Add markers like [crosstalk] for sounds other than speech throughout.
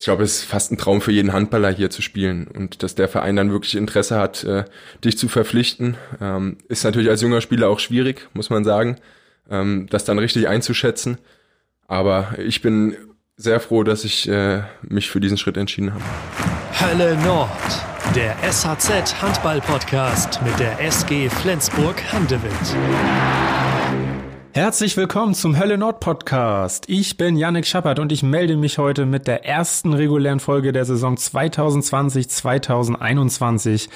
Ich glaube, es ist fast ein Traum für jeden Handballer hier zu spielen und dass der Verein dann wirklich Interesse hat, äh, dich zu verpflichten, ähm, ist natürlich als junger Spieler auch schwierig, muss man sagen, ähm, das dann richtig einzuschätzen. Aber ich bin sehr froh, dass ich äh, mich für diesen Schritt entschieden habe. Hölle Nord, der SHZ Handball Podcast mit der SG Flensburg Handewitt. Herzlich willkommen zum Hölle Nord Podcast. Ich bin Yannick Schappert und ich melde mich heute mit der ersten regulären Folge der Saison 2020-2021.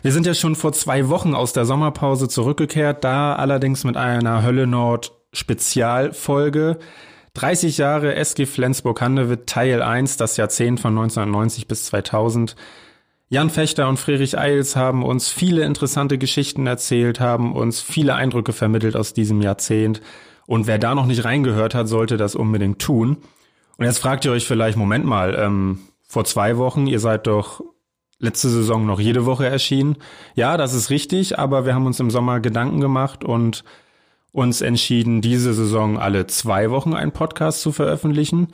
Wir sind ja schon vor zwei Wochen aus der Sommerpause zurückgekehrt, da allerdings mit einer Hölle Nord Spezialfolge. 30 Jahre SG Flensburg-Handewitt Teil 1, das Jahrzehnt von 1990 bis 2000. Jan Fechter und Friedrich Eils haben uns viele interessante Geschichten erzählt, haben uns viele Eindrücke vermittelt aus diesem Jahrzehnt. Und wer da noch nicht reingehört hat, sollte das unbedingt tun. Und jetzt fragt ihr euch vielleicht, Moment mal, ähm, vor zwei Wochen, ihr seid doch letzte Saison noch jede Woche erschienen. Ja, das ist richtig, aber wir haben uns im Sommer Gedanken gemacht und uns entschieden, diese Saison alle zwei Wochen einen Podcast zu veröffentlichen.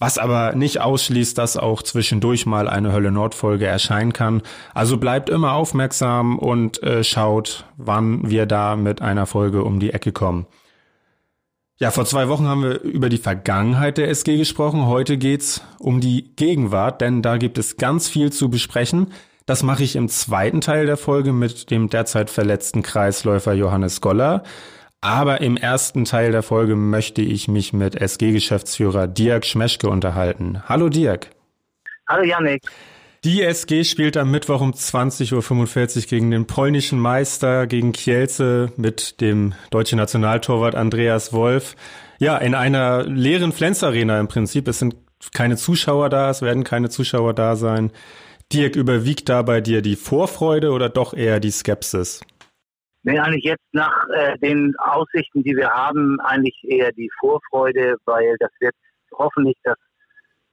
Was aber nicht ausschließt, dass auch zwischendurch mal eine Hölle Nord Folge erscheinen kann. Also bleibt immer aufmerksam und äh, schaut, wann wir da mit einer Folge um die Ecke kommen. Ja, vor zwei Wochen haben wir über die Vergangenheit der SG gesprochen. Heute geht's um die Gegenwart, denn da gibt es ganz viel zu besprechen. Das mache ich im zweiten Teil der Folge mit dem derzeit verletzten Kreisläufer Johannes Goller. Aber im ersten Teil der Folge möchte ich mich mit SG-Geschäftsführer Dirk Schmeschke unterhalten. Hallo Dirk. Hallo Janik. Die SG spielt am Mittwoch um 20.45 Uhr gegen den polnischen Meister, gegen Kielce mit dem deutschen Nationaltorwart Andreas Wolf. Ja, in einer leeren Flens-Arena im Prinzip. Es sind keine Zuschauer da, es werden keine Zuschauer da sein. Dirk, überwiegt da bei dir die Vorfreude oder doch eher die Skepsis? Nee, eigentlich jetzt nach äh, den Aussichten, die wir haben, eigentlich eher die Vorfreude, weil das wird hoffentlich das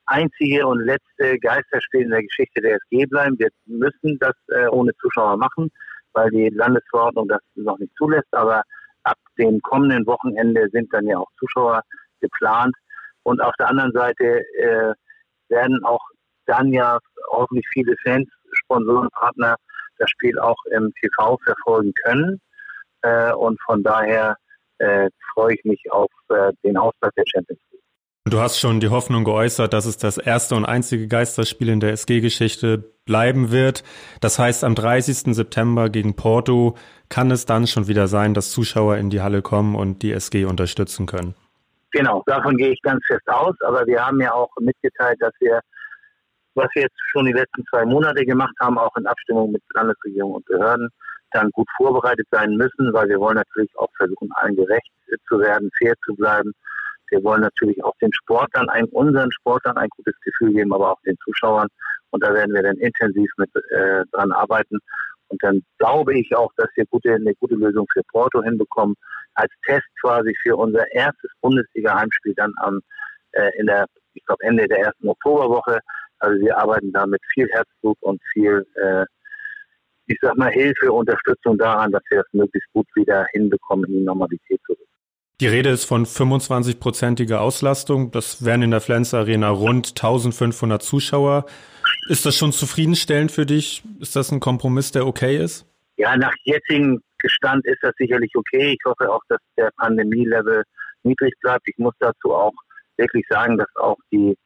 einzige und letzte Geisterspiel in der Geschichte der SG bleiben. Wir müssen das äh, ohne Zuschauer machen, weil die Landesverordnung das noch nicht zulässt. Aber ab dem kommenden Wochenende sind dann ja auch Zuschauer geplant. Und auf der anderen Seite äh, werden auch dann ja hoffentlich viele Fans, Sponsoren, Partner das Spiel auch im TV verfolgen können. Äh, und von daher äh, freue ich mich auf äh, den Auftakt der Champions League. Du hast schon die Hoffnung geäußert, dass es das erste und einzige Geisterspiel in der SG-Geschichte bleiben wird. Das heißt, am 30. September gegen Porto kann es dann schon wieder sein, dass Zuschauer in die Halle kommen und die SG unterstützen können. Genau, davon gehe ich ganz fest aus. Aber wir haben ja auch mitgeteilt, dass wir, was wir jetzt schon die letzten zwei Monate gemacht haben, auch in Abstimmung mit Landesregierung und Behörden, dann gut vorbereitet sein müssen, weil wir wollen natürlich auch versuchen, allen gerecht zu werden, fair zu bleiben. Wir wollen natürlich auch den Sportlern, unseren Sportlern ein gutes Gefühl geben, aber auch den Zuschauern. Und da werden wir dann intensiv mit äh, dran arbeiten. Und dann glaube ich auch, dass wir gute, eine gute Lösung für Porto hinbekommen, als Test quasi für unser erstes Bundesliga-Heimspiel dann am, äh, in der, ich glaube, Ende der ersten Oktoberwoche. Also wir arbeiten da mit viel Herzblut und viel äh, ich sag mal, Hilfe, Unterstützung daran, dass wir das möglichst gut wieder hinbekommen, in die Normalität zurück. Die Rede ist von 25-prozentiger Auslastung. Das wären in der Flens Arena rund 1500 Zuschauer. Ist das schon zufriedenstellend für dich? Ist das ein Kompromiss, der okay ist? Ja, nach jetzigem Gestand ist das sicherlich okay. Ich hoffe auch, dass der Pandemie-Level niedrig bleibt. Ich muss dazu auch wirklich sagen, dass auch die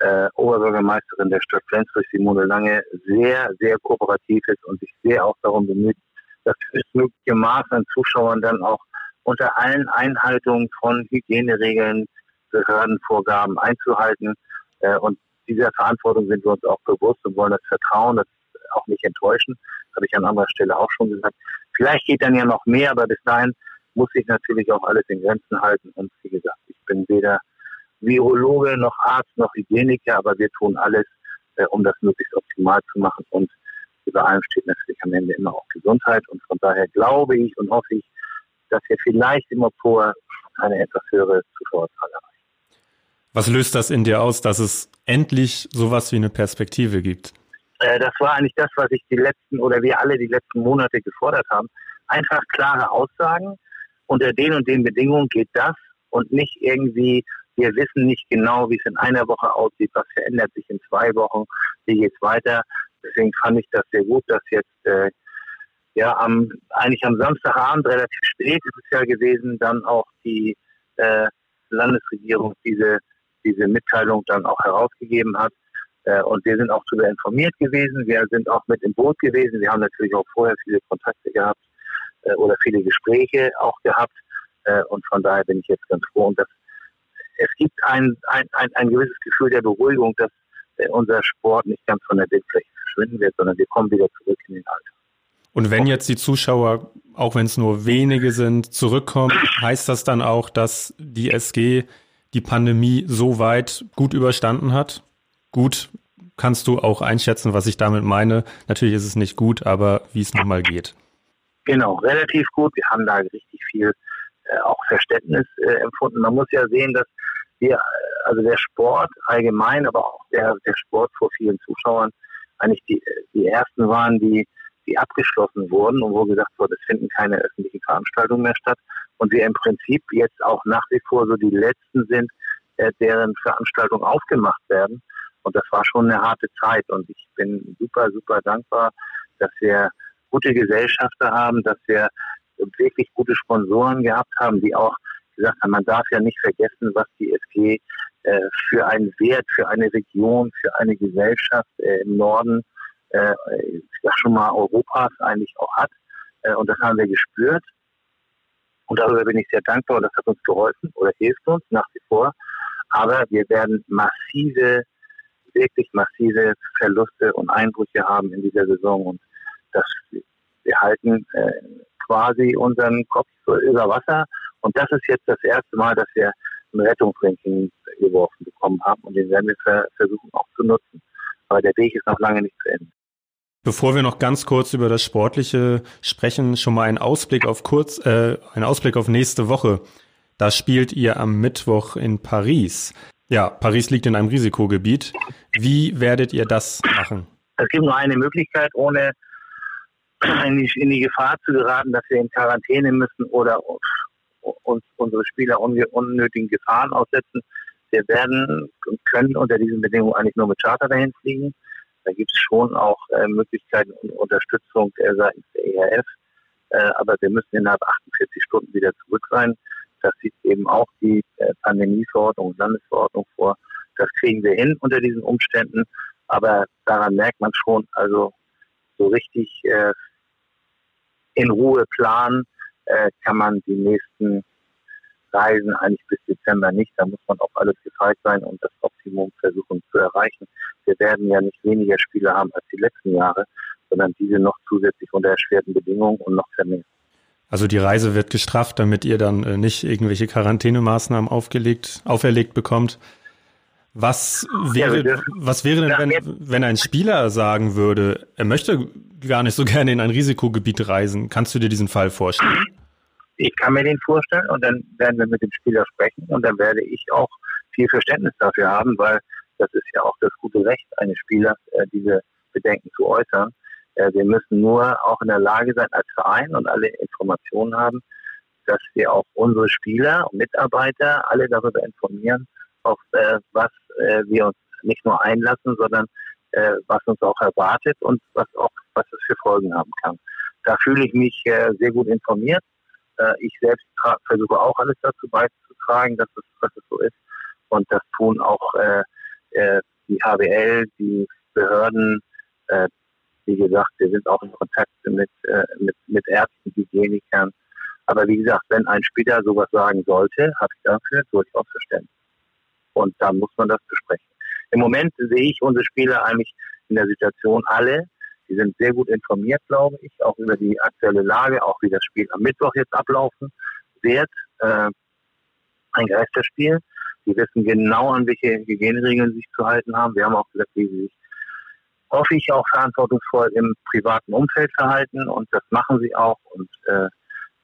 äh, Oberbürgermeisterin der Stadt Flensburg, Simone Lange, sehr, sehr kooperativ ist und sich sehr auch darum bemüht, das höchstmögliche Maß an Zuschauern dann auch unter allen Einhaltungen von Hygieneregeln, Behördenvorgaben einzuhalten. Äh, und dieser Verantwortung sind wir uns auch bewusst und wollen das Vertrauen, das auch nicht enttäuschen. Habe ich an anderer Stelle auch schon gesagt. Vielleicht geht dann ja noch mehr, aber bis dahin muss ich natürlich auch alles in Grenzen halten. Und wie gesagt, ich bin weder Virologe, noch Arzt, noch Hygieniker, aber wir tun alles, äh, um das möglichst optimal zu machen. Und über allem steht natürlich am Ende immer auch Gesundheit. Und von daher glaube ich und hoffe ich, dass wir vielleicht im Oktober eine etwas höhere Zuschauerzahl erreichen. Was löst das in dir aus, dass es endlich sowas wie eine Perspektive gibt? Äh, das war eigentlich das, was ich die letzten oder wir alle die letzten Monate gefordert haben. Einfach klare Aussagen. Unter den und den Bedingungen geht das und nicht irgendwie wir wissen nicht genau, wie es in einer Woche aussieht, was verändert sich in zwei Wochen, wie geht es weiter. Deswegen fand ich das sehr gut, dass jetzt äh, ja am eigentlich am Samstagabend relativ spät ist es ja gewesen, dann auch die äh, Landesregierung diese diese Mitteilung dann auch herausgegeben hat. Äh, und wir sind auch darüber informiert gewesen. Wir sind auch mit im Boot gewesen. Wir haben natürlich auch vorher viele Kontakte gehabt äh, oder viele Gespräche auch gehabt. Äh, und von daher bin ich jetzt ganz froh. Und das, es gibt ein, ein, ein, ein gewisses Gefühl der Beruhigung, dass äh, unser Sport nicht ganz von der Bildfläche verschwinden wird, sondern wir kommen wieder zurück in den Alltag. Und wenn jetzt die Zuschauer, auch wenn es nur wenige sind, zurückkommen, heißt das dann auch, dass die SG die Pandemie so weit gut überstanden hat? Gut, kannst du auch einschätzen, was ich damit meine. Natürlich ist es nicht gut, aber wie es nochmal geht. Genau, relativ gut. Wir haben da richtig viel auch Verständnis äh, empfunden. Man muss ja sehen, dass wir, äh, also der Sport allgemein, aber auch der, der Sport vor vielen Zuschauern, eigentlich die, die ersten waren, die, die abgeschlossen wurden und wo gesagt wurde, es finden keine öffentlichen Veranstaltungen mehr statt. Und wir im Prinzip jetzt auch nach wie vor so die letzten sind, äh, deren Veranstaltungen aufgemacht werden. Und das war schon eine harte Zeit. Und ich bin super, super dankbar, dass wir gute Gesellschafter haben, dass wir wirklich gute Sponsoren gehabt haben, die auch gesagt haben, man darf ja nicht vergessen, was die SG äh, für einen Wert, für eine Region, für eine Gesellschaft äh, im Norden, äh, ich sag schon mal Europas eigentlich auch hat. Äh, und das haben wir gespürt. Und darüber bin ich sehr dankbar und das hat uns geholfen oder hilft uns nach wie vor. Aber wir werden massive wirklich massive Verluste und Einbrüche haben in dieser Saison und das, wir halten äh, quasi unseren Kopf über Wasser und das ist jetzt das erste Mal, dass wir einen Rettungsring geworfen bekommen haben und den werden wir versuchen auch zu nutzen. Aber der Weg ist noch lange nicht zu Ende. Bevor wir noch ganz kurz über das Sportliche sprechen, schon mal ein Ausblick auf kurz, äh, ein Ausblick auf nächste Woche. Da spielt ihr am Mittwoch in Paris. Ja, Paris liegt in einem Risikogebiet. Wie werdet ihr das machen? Es gibt nur eine Möglichkeit, ohne [clears throat] in die, in die Gefahr zu geraten, dass wir in Quarantäne müssen oder uns unsere Spieler unnötigen Gefahren aussetzen. Wir werden und können unter diesen Bedingungen eigentlich nur mit Charter dahin fliegen. Da gibt es schon auch äh, Möglichkeiten und Unterstützung äh, seitens der ERF. Äh, aber wir müssen innerhalb 48 Stunden wieder zurück sein. Das sieht eben auch die äh, Pandemieverordnung Landesverordnung vor. Das kriegen wir hin unter diesen Umständen. Aber daran merkt man schon, also so richtig äh, in Ruhe planen äh, kann man die nächsten Reisen eigentlich bis Dezember nicht. Da muss man auf alles gefeit sein und das Optimum versuchen zu erreichen. Wir werden ja nicht weniger Spiele haben als die letzten Jahre, sondern diese noch zusätzlich unter erschwerten Bedingungen und noch vermehrt. Also die Reise wird gestrafft, damit ihr dann äh, nicht irgendwelche Quarantänemaßnahmen aufgelegt, auferlegt bekommt. Was wäre, was wäre denn, wenn, wenn ein Spieler sagen würde, er möchte gar nicht so gerne in ein Risikogebiet reisen? Kannst du dir diesen Fall vorstellen? Ich kann mir den vorstellen und dann werden wir mit dem Spieler sprechen und dann werde ich auch viel Verständnis dafür haben, weil das ist ja auch das gute Recht eines Spielers, äh, diese Bedenken zu äußern. Äh, wir müssen nur auch in der Lage sein, als Verein und alle Informationen haben, dass wir auch unsere Spieler und Mitarbeiter alle darüber informieren, auf äh, was äh, wir uns nicht nur einlassen, sondern äh, was uns auch erwartet und was auch was es für Folgen haben kann. Da fühle ich mich äh, sehr gut informiert. Äh, ich selbst versuche auch alles dazu beizutragen, dass es, dass es so ist. Und das tun auch äh, äh, die HWL, die Behörden, äh, wie gesagt, wir sind auch in Kontakt mit, äh, mit, mit Ärzten, Hygienikern. Aber wie gesagt, wenn ein Spieler sowas sagen sollte, habe ich dafür durchaus Verständnis. Und dann muss man das besprechen. Im Moment sehe ich unsere Spieler eigentlich in der Situation alle. Die sind sehr gut informiert, glaube ich, auch über die aktuelle Lage, auch wie das Spiel am Mittwoch jetzt ablaufen wird. Äh, ein Geisterspiel. Die wissen genau, an welche Hygieneregeln sich zu halten haben. Wir haben auch gesagt, wie sie sich hoffe ich, auch verantwortungsvoll im privaten Umfeld verhalten und das machen sie auch. Und äh,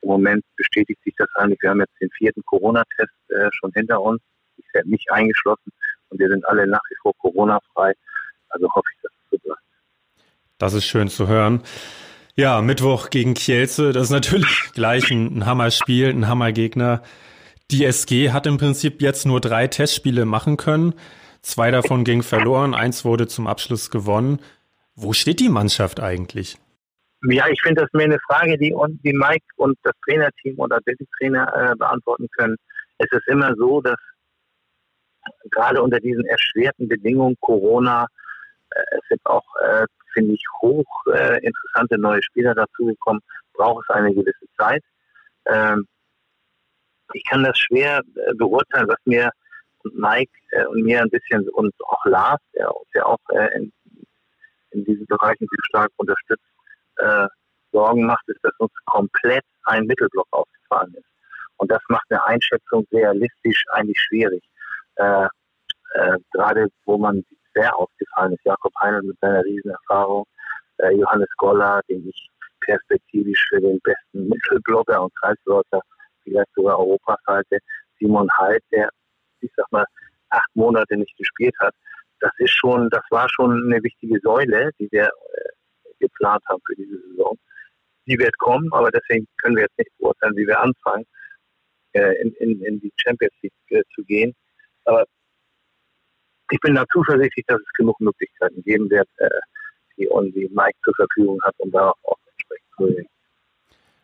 im Moment bestätigt sich das eigentlich. Wir haben jetzt den vierten Corona-Test äh, schon hinter uns. Ich werde nicht eingeschlossen und wir sind alle nach wie vor Corona-frei. Also hoffe ich, dass es so bleibt. Das ist schön zu hören. Ja, Mittwoch gegen Kielce, das ist natürlich [laughs] gleich ein, ein Hammerspiel, ein Hammergegner. Die SG hat im Prinzip jetzt nur drei Testspiele machen können. Zwei davon gingen verloren, eins wurde zum Abschluss gewonnen. Wo steht die Mannschaft eigentlich? Ja, ich finde das mehr eine Frage, die, die Mike und das Trainerteam oder der Trainer äh, beantworten können. Es ist immer so, dass gerade unter diesen erschwerten Bedingungen Corona, äh, es sind auch, äh, finde ich, hoch äh, interessante neue Spieler dazugekommen, braucht es eine gewisse Zeit. Ähm, ich kann das schwer äh, beurteilen, was mir Mike äh, und mir ein bisschen und auch Lars, der ja auch äh, in, in diesen Bereichen sehr stark unterstützt, Sorgen macht, ist, dass uns komplett ein Mittelblock aufgefallen ist. Und das macht eine Einschätzung realistisch eigentlich schwierig. Äh, äh, gerade wo man sehr aufgefallen ist, Jakob Heinl mit seiner Riesenerfahrung, äh, Johannes Goller, den ich perspektivisch für den besten Mittelblocker und Kreisläufer vielleicht sogar Europas halte, Simon Halt, der, ich sag mal, acht Monate nicht gespielt hat. Das ist schon, das war schon eine wichtige Säule, die wir äh, geplant haben für diese Saison. Die wird kommen, aber deswegen können wir jetzt nicht beurteilen, wie wir anfangen, äh, in, in, in die Champions League äh, zu gehen. Aber ich bin da zuversichtlich, dass es genug Möglichkeiten geben wird, äh, die, die Mike zur Verfügung hat, um darauf auch entsprechend zu reagieren.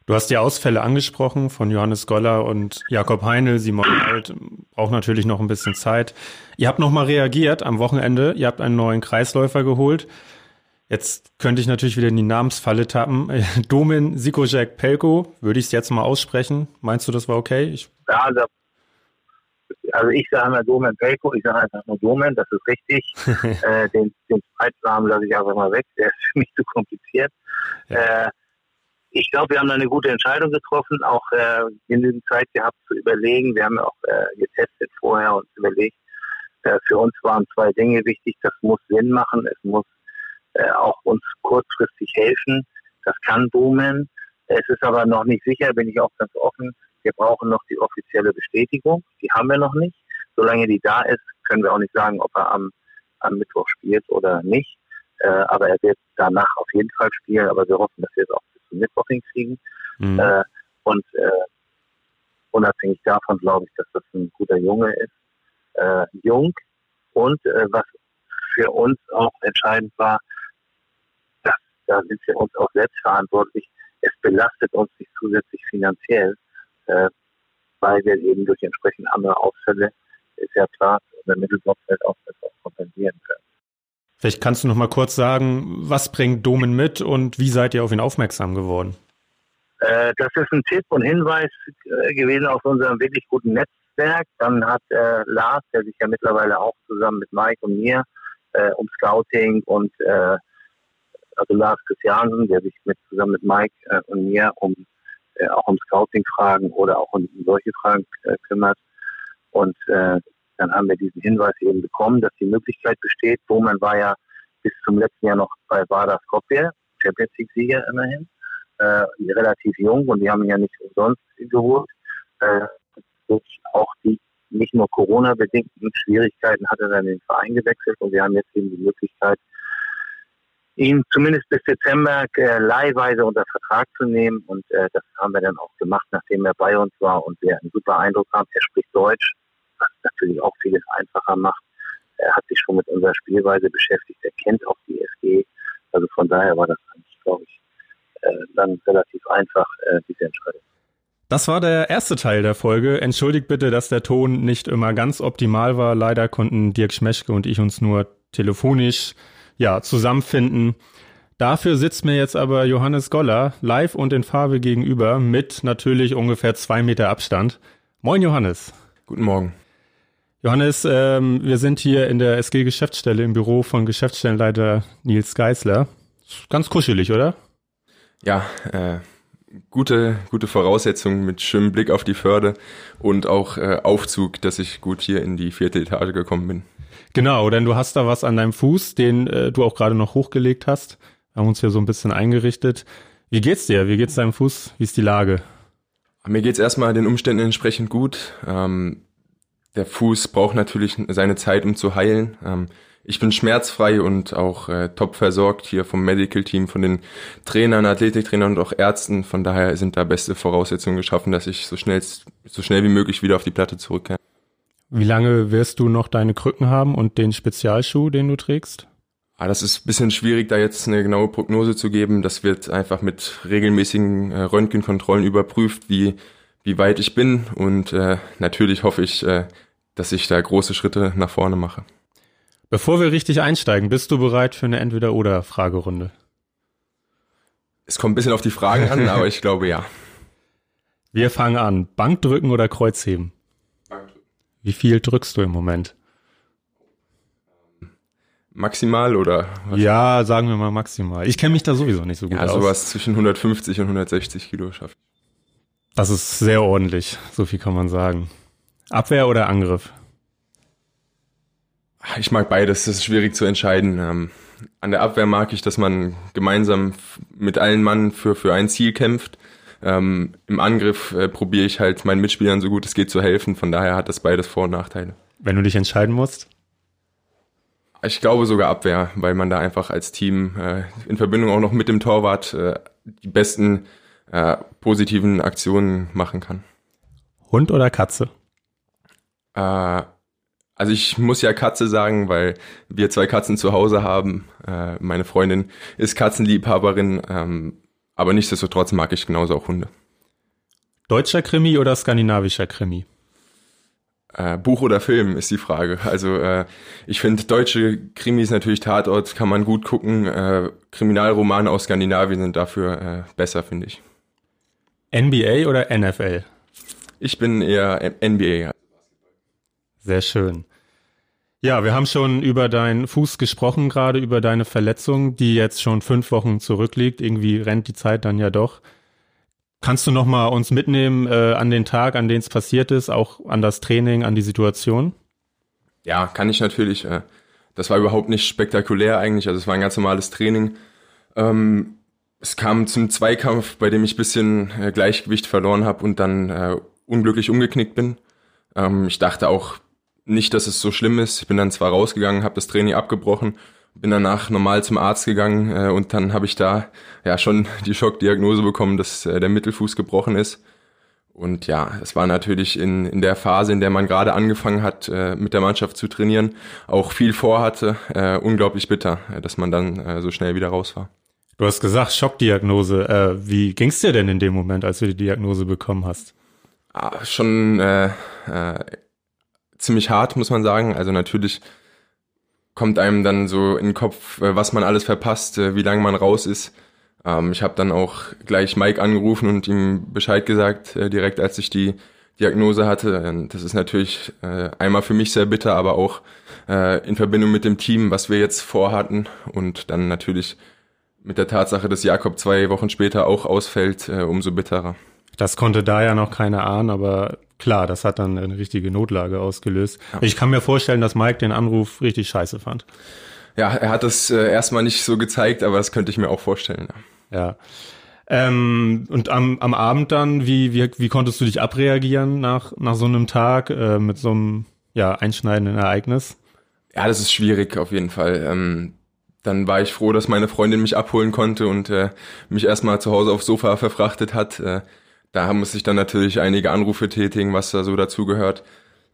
Du hast die Ausfälle angesprochen von Johannes Goller und Jakob Heinl. Simon Alt braucht natürlich noch ein bisschen Zeit. Ihr habt nochmal reagiert am Wochenende. Ihr habt einen neuen Kreisläufer geholt. Jetzt könnte ich natürlich wieder in die Namensfalle tappen. [laughs] Domin Sikojek Pelko, würde ich es jetzt mal aussprechen. Meinst du, das war okay? Ich ja, also, also ich sage mal Domen Pelko, ich sage einfach nur Domen, das ist richtig. [laughs] äh, den, den Zweitnamen lasse ich einfach mal weg, der ist für mich zu kompliziert. Ja. Äh, ich glaube, wir haben da eine gute Entscheidung getroffen, auch äh, genügend Zeit gehabt zu überlegen. Wir haben auch äh, getestet vorher und überlegt. Äh, für uns waren zwei Dinge wichtig. Das muss Sinn machen. Es muss äh, auch uns kurzfristig helfen. Das kann boomen. Es ist aber noch nicht sicher, bin ich auch ganz offen. Wir brauchen noch die offizielle Bestätigung. Die haben wir noch nicht. Solange die da ist, können wir auch nicht sagen, ob er am, am Mittwoch spielt oder nicht. Äh, aber er wird danach auf jeden Fall spielen. Aber wir hoffen, dass wir es auch zum Mittwoch hinkriegen. Mhm. Äh, und äh, unabhängig davon glaube ich, dass das ein guter Junge ist. Äh, jung und äh, was für uns auch entscheidend war, dass, da sind wir uns auch selbst verantwortlich. Es belastet uns nicht zusätzlich finanziell, äh, weil wir eben durch entsprechend andere Ausfälle, ist ja klar, unser Mittelblockfeld auch das auch kompensieren können. Vielleicht kannst du noch mal kurz sagen, was bringt Domen mit und wie seid ihr auf ihn aufmerksam geworden? Äh, das ist ein Tipp und Hinweis äh, gewesen aus unserem wirklich guten Netzwerk. Dann hat äh, Lars, der sich ja mittlerweile auch zusammen mit Mike und mir äh, um Scouting und äh, also Lars Christiansen, der sich mit zusammen mit Mike und mir um auch um Scouting-Fragen oder auch um solche Fragen kümmert. Und dann haben wir diesen Hinweis eben bekommen, dass die Möglichkeit besteht. Bowman war ja bis zum letzten Jahr noch bei Vardar Skopje, Champions League-Sieger immerhin, äh, relativ jung und die haben ihn ja nicht umsonst geholt. Äh, auch die nicht nur Corona-bedingten Schwierigkeiten hat er dann den Verein gewechselt und wir haben jetzt eben die Möglichkeit, ihn zumindest bis Dezember äh, leihweise unter Vertrag zu nehmen und äh, das haben wir dann auch gemacht, nachdem er bei uns war und wir einen super Eindruck haben. Er spricht Deutsch, was natürlich auch vieles einfacher macht. Er hat sich schon mit unserer Spielweise beschäftigt, er kennt auch die SG. Also von daher war das eigentlich, glaube ich, äh, dann relativ einfach, äh, diese Entscheidung. Das war der erste Teil der Folge. Entschuldigt bitte, dass der Ton nicht immer ganz optimal war. Leider konnten Dirk Schmeschke und ich uns nur telefonisch ja, zusammenfinden. Dafür sitzt mir jetzt aber Johannes Goller live und in Farbe gegenüber mit natürlich ungefähr zwei Meter Abstand. Moin Johannes. Guten Morgen. Johannes, ähm, wir sind hier in der SG-Geschäftsstelle im Büro von Geschäftsstellenleiter Nils Geisler. Ganz kuschelig, oder? Ja, äh, gute, gute Voraussetzungen mit schönem Blick auf die Förde und auch äh, Aufzug, dass ich gut hier in die vierte Etage gekommen bin. Genau, denn du hast da was an deinem Fuß, den äh, du auch gerade noch hochgelegt hast. Wir haben uns hier so ein bisschen eingerichtet. Wie geht's dir? Wie geht's deinem Fuß? Wie ist die Lage? Mir geht's erstmal den Umständen entsprechend gut. Ähm, der Fuß braucht natürlich seine Zeit, um zu heilen. Ähm, ich bin schmerzfrei und auch äh, top versorgt hier vom Medical Team, von den Trainern, Athletiktrainern und auch Ärzten. Von daher sind da beste Voraussetzungen geschaffen, dass ich so schnell, so schnell wie möglich wieder auf die Platte zurückkehre. Wie lange wirst du noch deine Krücken haben und den Spezialschuh, den du trägst? Ah, das ist bisschen schwierig, da jetzt eine genaue Prognose zu geben. Das wird einfach mit regelmäßigen äh, Röntgenkontrollen überprüft, wie, wie weit ich bin. Und äh, natürlich hoffe ich, äh, dass ich da große Schritte nach vorne mache. Bevor wir richtig einsteigen, bist du bereit für eine Entweder-Oder-Fragerunde? Es kommt ein bisschen auf die Fragen an, [laughs] aber ich glaube ja. Wir fangen an. Bankdrücken oder Kreuzheben? Wie viel drückst du im Moment? Maximal oder? Was? Ja, sagen wir mal maximal. Ich kenne mich da sowieso nicht so gut ja, aus. sowas zwischen 150 und 160 Kilo schafft. Das ist sehr ordentlich, so viel kann man sagen. Abwehr oder Angriff? Ich mag beides, das ist schwierig zu entscheiden. Ähm, an der Abwehr mag ich, dass man gemeinsam mit allen Mann für, für ein Ziel kämpft. Ähm, Im Angriff äh, probiere ich halt meinen Mitspielern so gut es geht zu helfen. Von daher hat das beides Vor- und Nachteile. Wenn du dich entscheiden musst? Ich glaube sogar Abwehr, weil man da einfach als Team äh, in Verbindung auch noch mit dem Torwart äh, die besten äh, positiven Aktionen machen kann. Hund oder Katze? Äh, also ich muss ja Katze sagen, weil wir zwei Katzen zu Hause haben. Äh, meine Freundin ist Katzenliebhaberin, ähm, aber nichtsdestotrotz mag ich genauso auch Hunde. Deutscher Krimi oder skandinavischer Krimi? Äh, Buch oder Film ist die Frage. Also äh, ich finde deutsche Krimis natürlich Tatort, kann man gut gucken. Äh, Kriminalromane aus Skandinavien sind dafür äh, besser, finde ich. NBA oder NFL? Ich bin eher NBA. Sehr schön. Ja, wir haben schon über deinen Fuß gesprochen, gerade über deine Verletzung, die jetzt schon fünf Wochen zurückliegt. Irgendwie rennt die Zeit dann ja doch. Kannst du noch mal uns mitnehmen äh, an den Tag, an den es passiert ist, auch an das Training, an die Situation? Ja, kann ich natürlich. Äh, das war überhaupt nicht spektakulär eigentlich. Also es war ein ganz normales Training. Ähm, es kam zum Zweikampf, bei dem ich bisschen äh, Gleichgewicht verloren habe und dann äh, unglücklich umgeknickt bin. Ähm, ich dachte auch, nicht, dass es so schlimm ist. Ich bin dann zwar rausgegangen, habe das Training abgebrochen, bin danach normal zum Arzt gegangen äh, und dann habe ich da ja schon [laughs] die Schockdiagnose bekommen, dass äh, der Mittelfuß gebrochen ist. Und ja, es war natürlich in, in der Phase, in der man gerade angefangen hat, äh, mit der Mannschaft zu trainieren, auch viel vorhatte, äh, unglaublich bitter, äh, dass man dann äh, so schnell wieder raus war. Du hast gesagt, Schockdiagnose. Äh, wie ging's dir denn in dem Moment, als du die Diagnose bekommen hast? Ah, schon äh, äh, ziemlich hart, muss man sagen. Also natürlich kommt einem dann so in den Kopf, äh, was man alles verpasst, äh, wie lange man raus ist. Ähm, ich habe dann auch gleich Mike angerufen und ihm Bescheid gesagt, äh, direkt als ich die Diagnose hatte. Das ist natürlich einmal für mich sehr bitter, aber auch in Verbindung mit dem Team, was wir jetzt vorhatten und dann natürlich mit der Tatsache, dass Jakob zwei Wochen später auch ausfällt, umso bitterer. Das konnte da ja noch keiner ahnen, aber klar, das hat dann eine richtige Notlage ausgelöst. Ja. Ich kann mir vorstellen, dass Mike den Anruf richtig scheiße fand. Ja, er hat es äh, erstmal nicht so gezeigt, aber das könnte ich mir auch vorstellen. Ja. ja. Ähm, und am, am Abend dann, wie, wie, wie konntest du dich abreagieren nach, nach so einem Tag äh, mit so einem ja, einschneidenden Ereignis? Ja, das ist schwierig auf jeden Fall. Ähm, dann war ich froh, dass meine Freundin mich abholen konnte und äh, mich erstmal zu Hause aufs Sofa verfrachtet hat. Äh, da muss ich dann natürlich einige Anrufe tätigen, was da so dazugehört.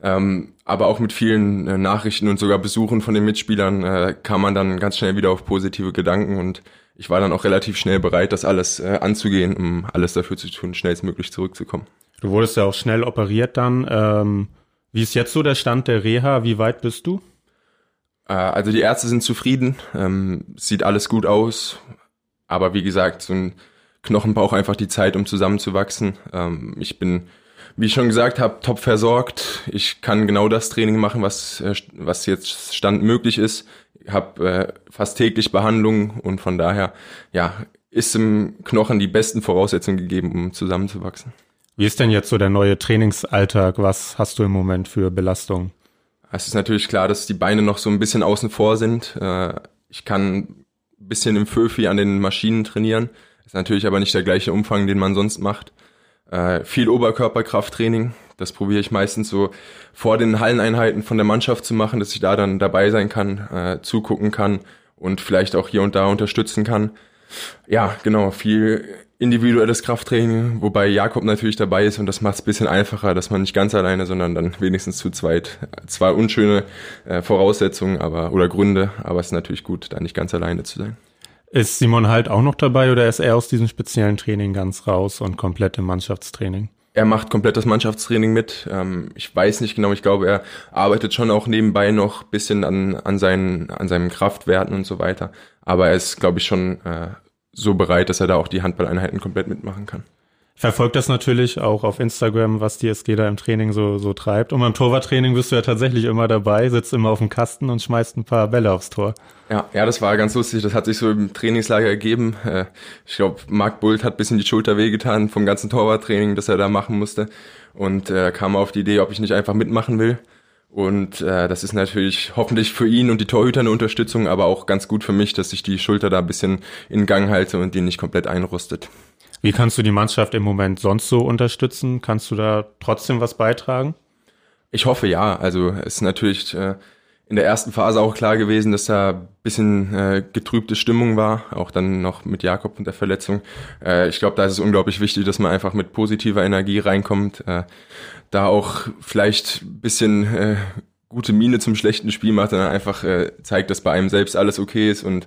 Ähm, aber auch mit vielen äh, Nachrichten und sogar Besuchen von den Mitspielern äh, kam man dann ganz schnell wieder auf positive Gedanken und ich war dann auch relativ schnell bereit, das alles äh, anzugehen, um alles dafür zu tun, schnellstmöglich zurückzukommen. Du wurdest ja auch schnell operiert dann. Ähm, wie ist jetzt so der Stand der Reha? Wie weit bist du? Äh, also die Ärzte sind zufrieden, ähm, sieht alles gut aus, aber wie gesagt, so ein Knochen braucht einfach die Zeit, um zusammenzuwachsen. Ähm, ich bin, wie ich schon gesagt habe, top versorgt. Ich kann genau das Training machen, was, äh, was jetzt Stand möglich ist. Ich habe äh, fast täglich Behandlung und von daher, ja, ist im Knochen die besten Voraussetzungen gegeben, um zusammenzuwachsen. Wie ist denn jetzt so der neue Trainingsalltag? Was hast du im Moment für Belastung? Es ist natürlich klar, dass die Beine noch so ein bisschen außen vor sind. Äh, ich kann ein bisschen im Föfi an den Maschinen trainieren. Ist natürlich aber nicht der gleiche Umfang, den man sonst macht. Äh, viel Oberkörperkrafttraining Das probiere ich meistens so vor den Halleneinheiten von der Mannschaft zu machen, dass ich da dann dabei sein kann, äh, zugucken kann und vielleicht auch hier und da unterstützen kann. Ja, genau, viel individuelles Krafttraining, wobei Jakob natürlich dabei ist und das macht es ein bisschen einfacher, dass man nicht ganz alleine, sondern dann wenigstens zu zweit. Zwar unschöne äh, Voraussetzungen, aber oder Gründe, aber es ist natürlich gut, da nicht ganz alleine zu sein. Ist Simon halt auch noch dabei oder ist er aus diesem speziellen Training ganz raus und komplett im Mannschaftstraining? Er macht komplett das Mannschaftstraining mit. Ähm, ich weiß nicht genau, ich glaube, er arbeitet schon auch nebenbei noch bisschen an, an, seinen, an seinen Kraftwerten und so weiter. Aber er ist, glaube ich, schon äh, so bereit, dass er da auch die Handballeinheiten komplett mitmachen kann. Ich verfolge das natürlich auch auf Instagram, was die SG da im Training so, so treibt. Und beim Torwarttraining bist du ja tatsächlich immer dabei, sitzt immer auf dem Kasten und schmeißt ein paar Bälle aufs Tor. Ja, ja, das war ganz lustig. Das hat sich so im Trainingslager ergeben. Äh, ich glaube, Marc Bult hat bisschen die Schulter wehgetan vom ganzen Torwarttraining, das er da machen musste. Und äh, kam auf die Idee, ob ich nicht einfach mitmachen will. Und äh, das ist natürlich hoffentlich für ihn und die Torhüter eine Unterstützung, aber auch ganz gut für mich, dass ich die Schulter da ein bisschen in Gang halte und die nicht komplett einrostet. Wie kannst du die Mannschaft im Moment sonst so unterstützen? Kannst du da trotzdem was beitragen? Ich hoffe ja. Also es ist natürlich äh, in der ersten Phase auch klar gewesen, dass da ein bisschen äh, getrübte Stimmung war, auch dann noch mit Jakob und der Verletzung. Äh, ich glaube, da ist es unglaublich wichtig, dass man einfach mit positiver Energie reinkommt, da auch vielleicht ein bisschen gute Miene zum schlechten Spiel macht dann einfach zeigt, dass bei einem selbst alles okay ist und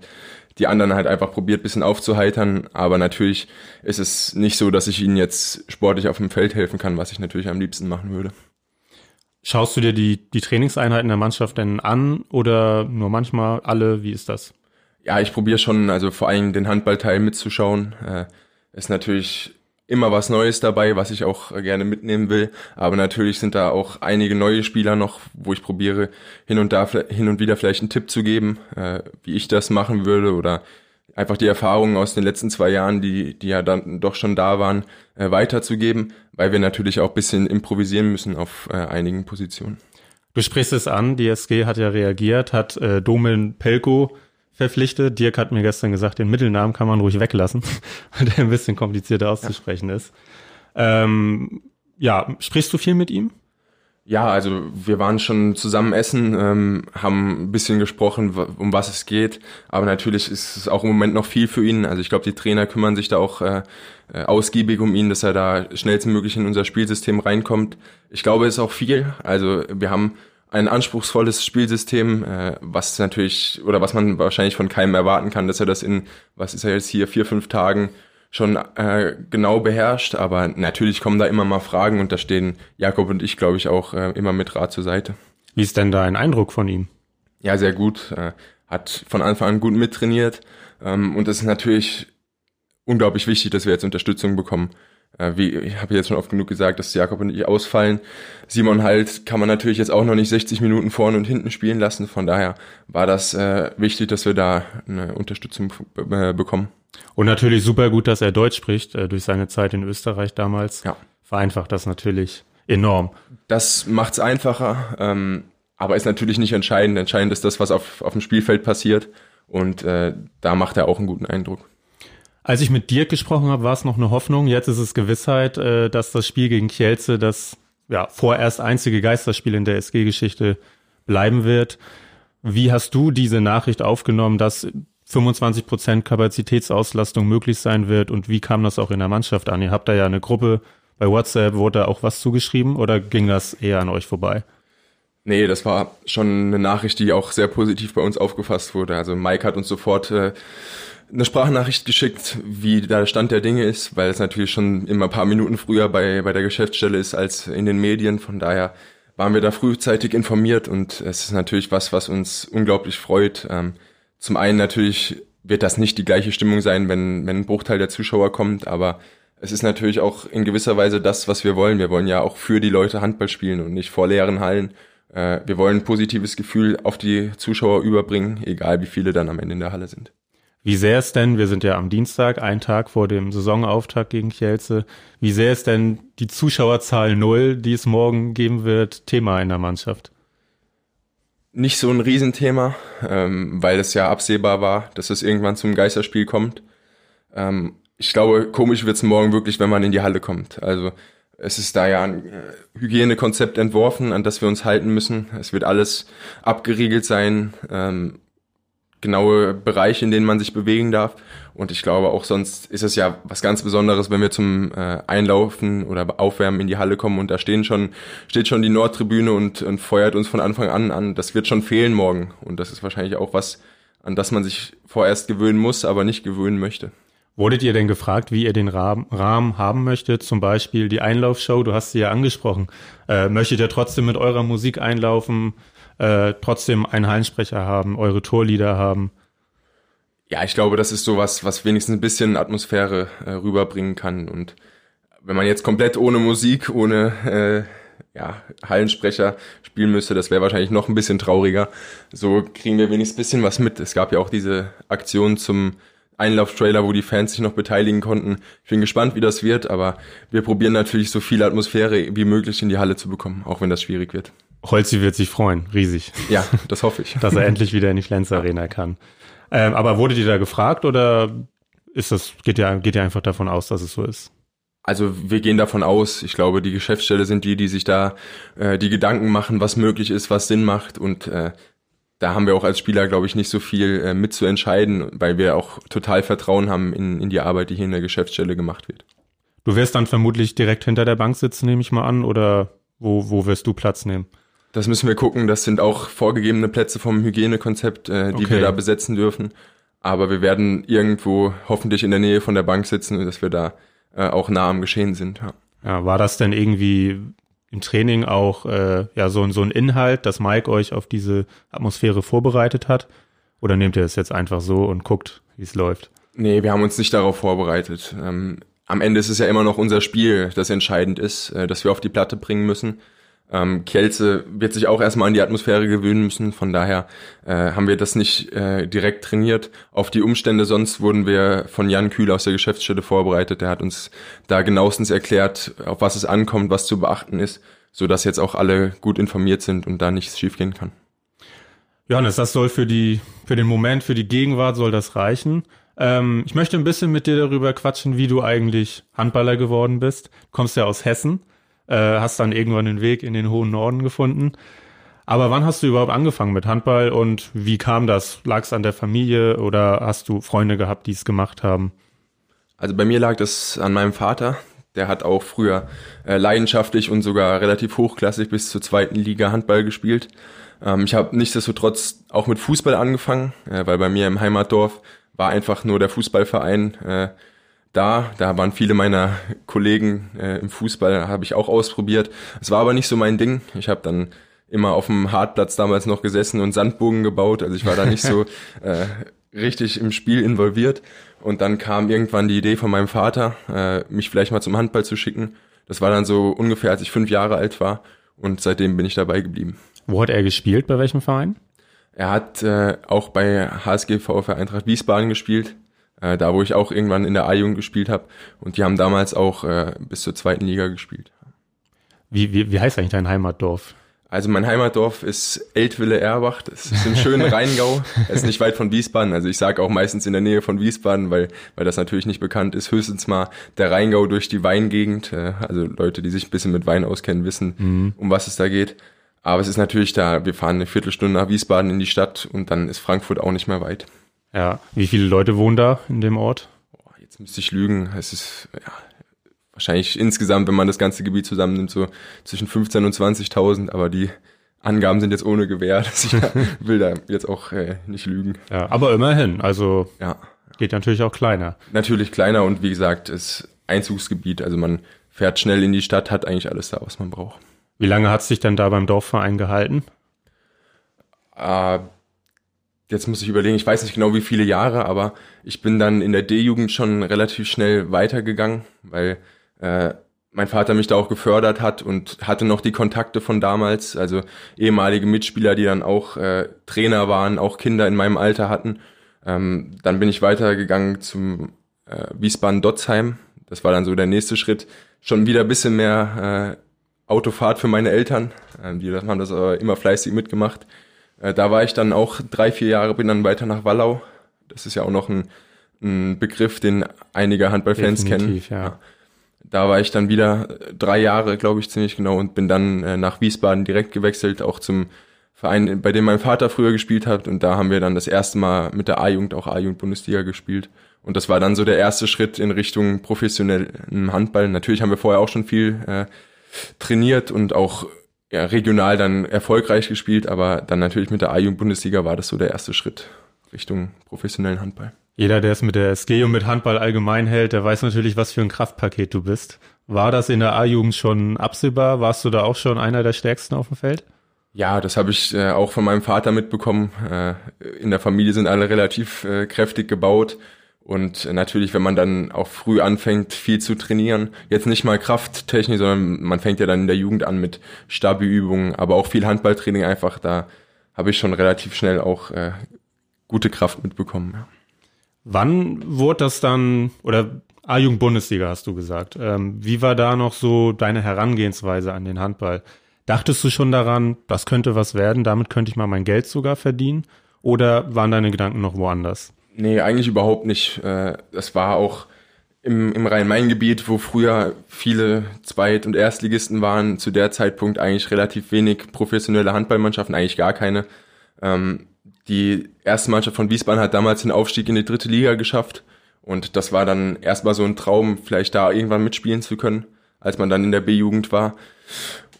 die anderen halt einfach probiert, bisschen aufzuheitern. Aber natürlich ist es nicht so, dass ich ihnen jetzt sportlich auf dem Feld helfen kann, was ich natürlich am liebsten machen würde. Schaust du dir die, die Trainingseinheiten der Mannschaft denn an oder nur manchmal alle? Wie ist das? Ja, ich probiere schon, also vor allem den Handballteil mitzuschauen. Äh, ist natürlich immer was Neues dabei, was ich auch gerne mitnehmen will. Aber natürlich sind da auch einige neue Spieler noch, wo ich probiere, hin und da hin und wieder vielleicht einen Tipp zu geben, äh, wie ich das machen würde oder einfach die Erfahrungen aus den letzten zwei Jahren, die, die ja dann doch schon da waren, äh, weiterzugeben, weil wir natürlich auch bisschen improvisieren müssen auf äh, einigen Positionen. Du sprichst es an, die SG hat ja reagiert, hat äh, Domen Pelko verpflichtet. Dirk hat mir gestern gesagt, den Mittelnamen kann man ruhig weglassen, [laughs] weil der ein bisschen komplizierter auszusprechen ja. ist. Ähm, ja, sprichst du viel mit ihm? Ja, also wir waren schon zusammen essen, ähm, haben ein bisschen gesprochen, um was es geht. Aber natürlich ist es auch im Moment noch viel für ihn. Also ich glaube, die Trainer kümmern sich da auch äh, äh, ausgiebig um ihn, dass er da schnellstmöglich in unser Spielsystem reinkommt. Ich glaube, es ist auch viel. Also wir haben ein anspruchsvolles Spielsystem, äh, was natürlich oder was man wahrscheinlich von keinem erwarten kann, dass er das in, was ist er jetzt hier, vier, fünf Tagen schon äh, genau beherrscht, aber natürlich kommen da immer mal Fragen und da stehen Jakob und ich, glaube ich, auch äh, immer mit Rat zur Seite. Wie ist denn da ein Eindruck von ihm? Ja, sehr gut. Äh, hat von Anfang an gut mittrainiert ähm, und es ist natürlich unglaublich wichtig, dass wir jetzt Unterstützung bekommen. Äh, wie ich habe jetzt schon oft genug gesagt, dass Jakob und ich ausfallen. Simon halt kann man natürlich jetzt auch noch nicht 60 Minuten vorne und hinten spielen lassen. Von daher war das äh, wichtig, dass wir da eine Unterstützung äh, bekommen. Und natürlich super gut, dass er Deutsch spricht, äh, durch seine Zeit in Österreich damals. Ja. Vereinfacht das natürlich enorm. Das macht's einfacher, ähm, aber ist natürlich nicht entscheidend. Entscheidend ist das, was auf, auf dem Spielfeld passiert. Und äh, da macht er auch einen guten Eindruck. Als ich mit Dirk gesprochen habe, war es noch eine Hoffnung. Jetzt ist es Gewissheit, äh, dass das Spiel gegen Kielce das ja, vorerst einzige Geisterspiel in der SG-Geschichte bleiben wird. Wie hast du diese Nachricht aufgenommen, dass 25 Prozent Kapazitätsauslastung möglich sein wird und wie kam das auch in der Mannschaft an? Ihr habt da ja eine Gruppe bei WhatsApp, wurde da auch was zugeschrieben oder ging das eher an euch vorbei? Nee, das war schon eine Nachricht, die auch sehr positiv bei uns aufgefasst wurde. Also Mike hat uns sofort äh, eine Sprachnachricht geschickt, wie der Stand der Dinge ist, weil es natürlich schon immer ein paar Minuten früher bei, bei der Geschäftsstelle ist als in den Medien. Von daher waren wir da frühzeitig informiert und es ist natürlich was, was uns unglaublich freut. Ähm, zum einen natürlich wird das nicht die gleiche Stimmung sein, wenn, wenn ein Bruchteil der Zuschauer kommt, aber es ist natürlich auch in gewisser Weise das, was wir wollen. Wir wollen ja auch für die Leute Handball spielen und nicht vor leeren Hallen. Äh, wir wollen ein positives Gefühl auf die Zuschauer überbringen, egal wie viele dann am Ende in der Halle sind. Wie sehr ist denn, wir sind ja am Dienstag, einen Tag vor dem Saisonauftakt gegen Kielce, wie sehr ist denn die Zuschauerzahl null, die es morgen geben wird, Thema in der Mannschaft? nicht so ein Riesenthema, ähm, weil es ja absehbar war, dass es irgendwann zum Geisterspiel kommt. Ähm, ich glaube, komisch wird's morgen wirklich, wenn man in die Halle kommt. Also es ist da ja ein äh, Hygienekonzept entworfen, an das wir uns halten müssen. Es wird alles abgeriegelt sein, ähm, genaue Bereiche, in denen man sich bewegen darf. Und ich glaube, auch sonst ist es ja was ganz Besonderes, wenn wir zum äh, Einlaufen oder Aufwärmen in die Halle kommen und da stehen schon, steht schon die Nordtribüne und, und feuert uns von Anfang an an. Das wird schon fehlen morgen. Und das ist wahrscheinlich auch was, an das man sich vorerst gewöhnen muss, aber nicht gewöhnen möchte. Wurdet ihr denn gefragt, wie ihr den Rahmen, haben möchtet? Zum Beispiel die Einlaufshow, du hast sie ja angesprochen. Äh, möchtet ihr trotzdem mit eurer Musik einlaufen, äh, trotzdem einen Hallensprecher haben, eure Torlieder haben? Ja, ich glaube, das ist sowas, was wenigstens ein bisschen Atmosphäre äh, rüberbringen kann. Und wenn man jetzt komplett ohne Musik, ohne äh, ja, Hallensprecher spielen müsste, das wäre wahrscheinlich noch ein bisschen trauriger. So kriegen wir wenigstens ein bisschen was mit. Es gab ja auch diese Aktion zum Einlauftrailer, wo die Fans sich noch beteiligen konnten. Ich bin gespannt, wie das wird, aber wir probieren natürlich so viel Atmosphäre wie möglich in die Halle zu bekommen, auch wenn das schwierig wird. Holzi wird sich freuen, riesig. Ja, das hoffe ich. [laughs] dass er endlich wieder in die Flens Arena kann. Ähm, aber wurdet ihr da gefragt oder ist das, geht ihr, geht ihr einfach davon aus, dass es so ist? Also wir gehen davon aus. Ich glaube, die Geschäftsstelle sind die, die sich da äh, die Gedanken machen, was möglich ist, was Sinn macht und äh, da haben wir auch als Spieler, glaube ich, nicht so viel äh, mitzuentscheiden, weil wir auch total Vertrauen haben in, in die Arbeit, die hier in der Geschäftsstelle gemacht wird. Du wirst dann vermutlich direkt hinter der Bank sitzen, nehme ich mal an, oder wo, wo wirst du Platz nehmen? Das müssen wir gucken. Das sind auch vorgegebene Plätze vom Hygienekonzept, äh, die okay. wir da besetzen dürfen. Aber wir werden irgendwo hoffentlich in der Nähe von der Bank sitzen, dass wir da äh, auch nah am Geschehen sind. Ja. ja, war das denn irgendwie im Training auch äh, ja so, so ein Inhalt, dass Mike euch auf diese Atmosphäre vorbereitet hat? Oder nehmt ihr es jetzt einfach so und guckt, wie es läuft? Nee, wir haben uns nicht darauf vorbereitet. Ähm, am Ende ist es ja immer noch unser Spiel, das entscheidend ist, äh, dass wir auf die Platte bringen müssen. Ähm, Kielce wird sich auch erstmal an die Atmosphäre gewöhnen müssen. Von daher äh, haben wir das nicht äh, direkt trainiert. Auf die Umstände sonst wurden wir von Jan Kühl aus der Geschäftsstelle vorbereitet. Der hat uns da genauestens erklärt, auf was es ankommt, was zu beachten ist, so dass jetzt auch alle gut informiert sind und da nichts schiefgehen kann. Johannes, das soll für die für den Moment, für die Gegenwart soll das reichen. Ähm, ich möchte ein bisschen mit dir darüber quatschen, wie du eigentlich Handballer geworden bist. Du kommst ja aus Hessen äh, hast dann irgendwann den Weg in den hohen Norden gefunden. Aber wann hast du überhaupt angefangen mit Handball und wie kam das? Lag es an der Familie oder hast du Freunde gehabt, die es gemacht haben? Also bei mir lag das an meinem Vater. Der hat auch früher äh, leidenschaftlich und sogar relativ hochklassig bis zur zweiten Liga Handball gespielt. Ähm, ich habe nichtsdestotrotz auch mit Fußball angefangen, äh, weil bei mir im Heimatdorf war einfach nur der Fußballverein äh, da. Da waren viele meiner Kollegen äh, im Fußball, habe ich auch ausprobiert. Es war aber nicht so mein Ding. Ich habe dann immer auf dem Hartplatz damals noch gesessen und Sandbogen gebaut. Also ich war da nicht so [laughs] äh, richtig im Spiel involviert. Und dann kam irgendwann die Idee von meinem Vater, äh, mich vielleicht mal zum Handball zu schicken. Das war dann so ungefähr, als ich fünf Jahre alt war. Und seitdem bin ich dabei geblieben. Wo hat er gespielt? Bei welchem Verein? Er hat äh, auch bei HSG VfR Eintracht Wiesbaden gespielt äh, da wo ich auch irgendwann in der A-Jugend gespielt habe. Und die haben damals auch äh, bis zur zweiten Liga gespielt. Wie, wie, wie heißt eigentlich dein Heimatdorf? Also mein Heimatdorf ist Eltville-Erbach, das ist im schönen [laughs] Rheingau, das ist nicht weit von Wiesbaden, also ich sage auch meistens in der Nähe von Wiesbaden, weil, weil das natürlich nicht bekannt ist, höchstens mal der Rheingau durch die Weingegend, äh, also Leute, die sich ein bisschen mit Wein auskennen, wissen, mhm. um was es da geht. Aber es ist natürlich da, wir fahren eine Viertelstunde nach Wiesbaden in die Stadt und dann ist Frankfurt auch nicht mehr weit. Ja, wie viele Leute wohnen da in dem Ort? Jetzt müsste ich lügen. Es ist ja, wahrscheinlich insgesamt, wenn man das ganze Gebiet zusammennimmt, so zwischen 15.000 und 20.000, aber die Angaben sind jetzt ohne Gewähr, [laughs] ich will da jetzt auch äh, nicht lügen. Ja, aber immerhin, also ja. geht natürlich auch kleiner. Natürlich kleiner und wie gesagt, ist Einzugsgebiet, also man fährt schnell in die Stadt, hat eigentlich alles da, was man braucht. Wie lange hat es sich denn da beim Dorfverein gehalten? Äh, jetzt muss ich überlegen, ich weiß nicht genau wie viele Jahre, aber ich bin dann in der D-Jugend schon relativ schnell weitergegangen, weil äh, mein Vater mich da auch gefördert hat und hatte noch die Kontakte von damals, also ehemalige Mitspieler, die dann auch äh, Trainer waren, auch Kinder in meinem Alter hatten. Ähm, dann bin ich weitergegangen zum äh, Wiesbaden-Dotzheim. Das war dann so der nächste Schritt. Schon wieder ein bisschen mehr äh, Autofahrt für meine Eltern. Ähm, die haben das aber immer fleißig mitgemacht. Äh, da war ich dann auch drei, vier Jahre, bin dann weiter nach Wallau. Das ist ja auch noch ein, ein Begriff, den einige Handballfans kennen. Ja. da war ich dann wieder drei Jahre, glaube ich, ziemlich genau und bin dann äh, nach Wiesbaden direkt gewechselt, auch zum Verein, bei dem mein Vater früher gespielt hat. Und da haben wir dann das erste Mal mit der A-Jugend auch A-Jugend-Bundesliga gespielt. Und das war dann so der erste Schritt in Richtung professionellen Handball. Natürlich haben wir vorher auch schon viel äh, trainiert und auch ja, regional dann erfolgreich gespielt, aber dann natürlich mit der A-Jugend-Bundesliga war das so der erste Schritt Richtung professionellen Handball. Jeder, der es mit der SG und mit Handball allgemein hält, der weiß natürlich, was für ein Kraftpaket du bist. War das in der A-Jugend schon absehbar? Warst du da auch schon einer der stärksten auf dem Feld? Ja, das habe ich äh, auch von meinem Vater mitbekommen. Äh, in der Familie sind alle relativ äh, kräftig gebaut. Und natürlich, wenn man dann auch früh anfängt, viel zu trainieren, jetzt nicht mal Krafttechnik, sondern man fängt ja dann in der Jugend an mit Stabi-Übungen, aber auch viel Handballtraining einfach, da habe ich schon relativ schnell auch äh, gute Kraft mitbekommen. Wann wurde das dann, oder A-Jugend-Bundesliga hast du gesagt, ähm, wie war da noch so deine Herangehensweise an den Handball? Dachtest du schon daran, das könnte was werden, damit könnte ich mal mein Geld sogar verdienen? Oder waren deine Gedanken noch woanders? Nee, eigentlich überhaupt nicht. Äh, das war auch im, im Rhein-Main-Gebiet, wo früher viele Zweit- und Erstligisten waren, zu der Zeitpunkt eigentlich relativ wenig professionelle Handballmannschaften, eigentlich gar keine. Ähm, die erste Mannschaft von Wiesbaden hat damals den Aufstieg in die dritte Liga geschafft. Und das war dann erstmal so ein Traum, vielleicht da irgendwann mitspielen zu können, als man dann in der B-Jugend war.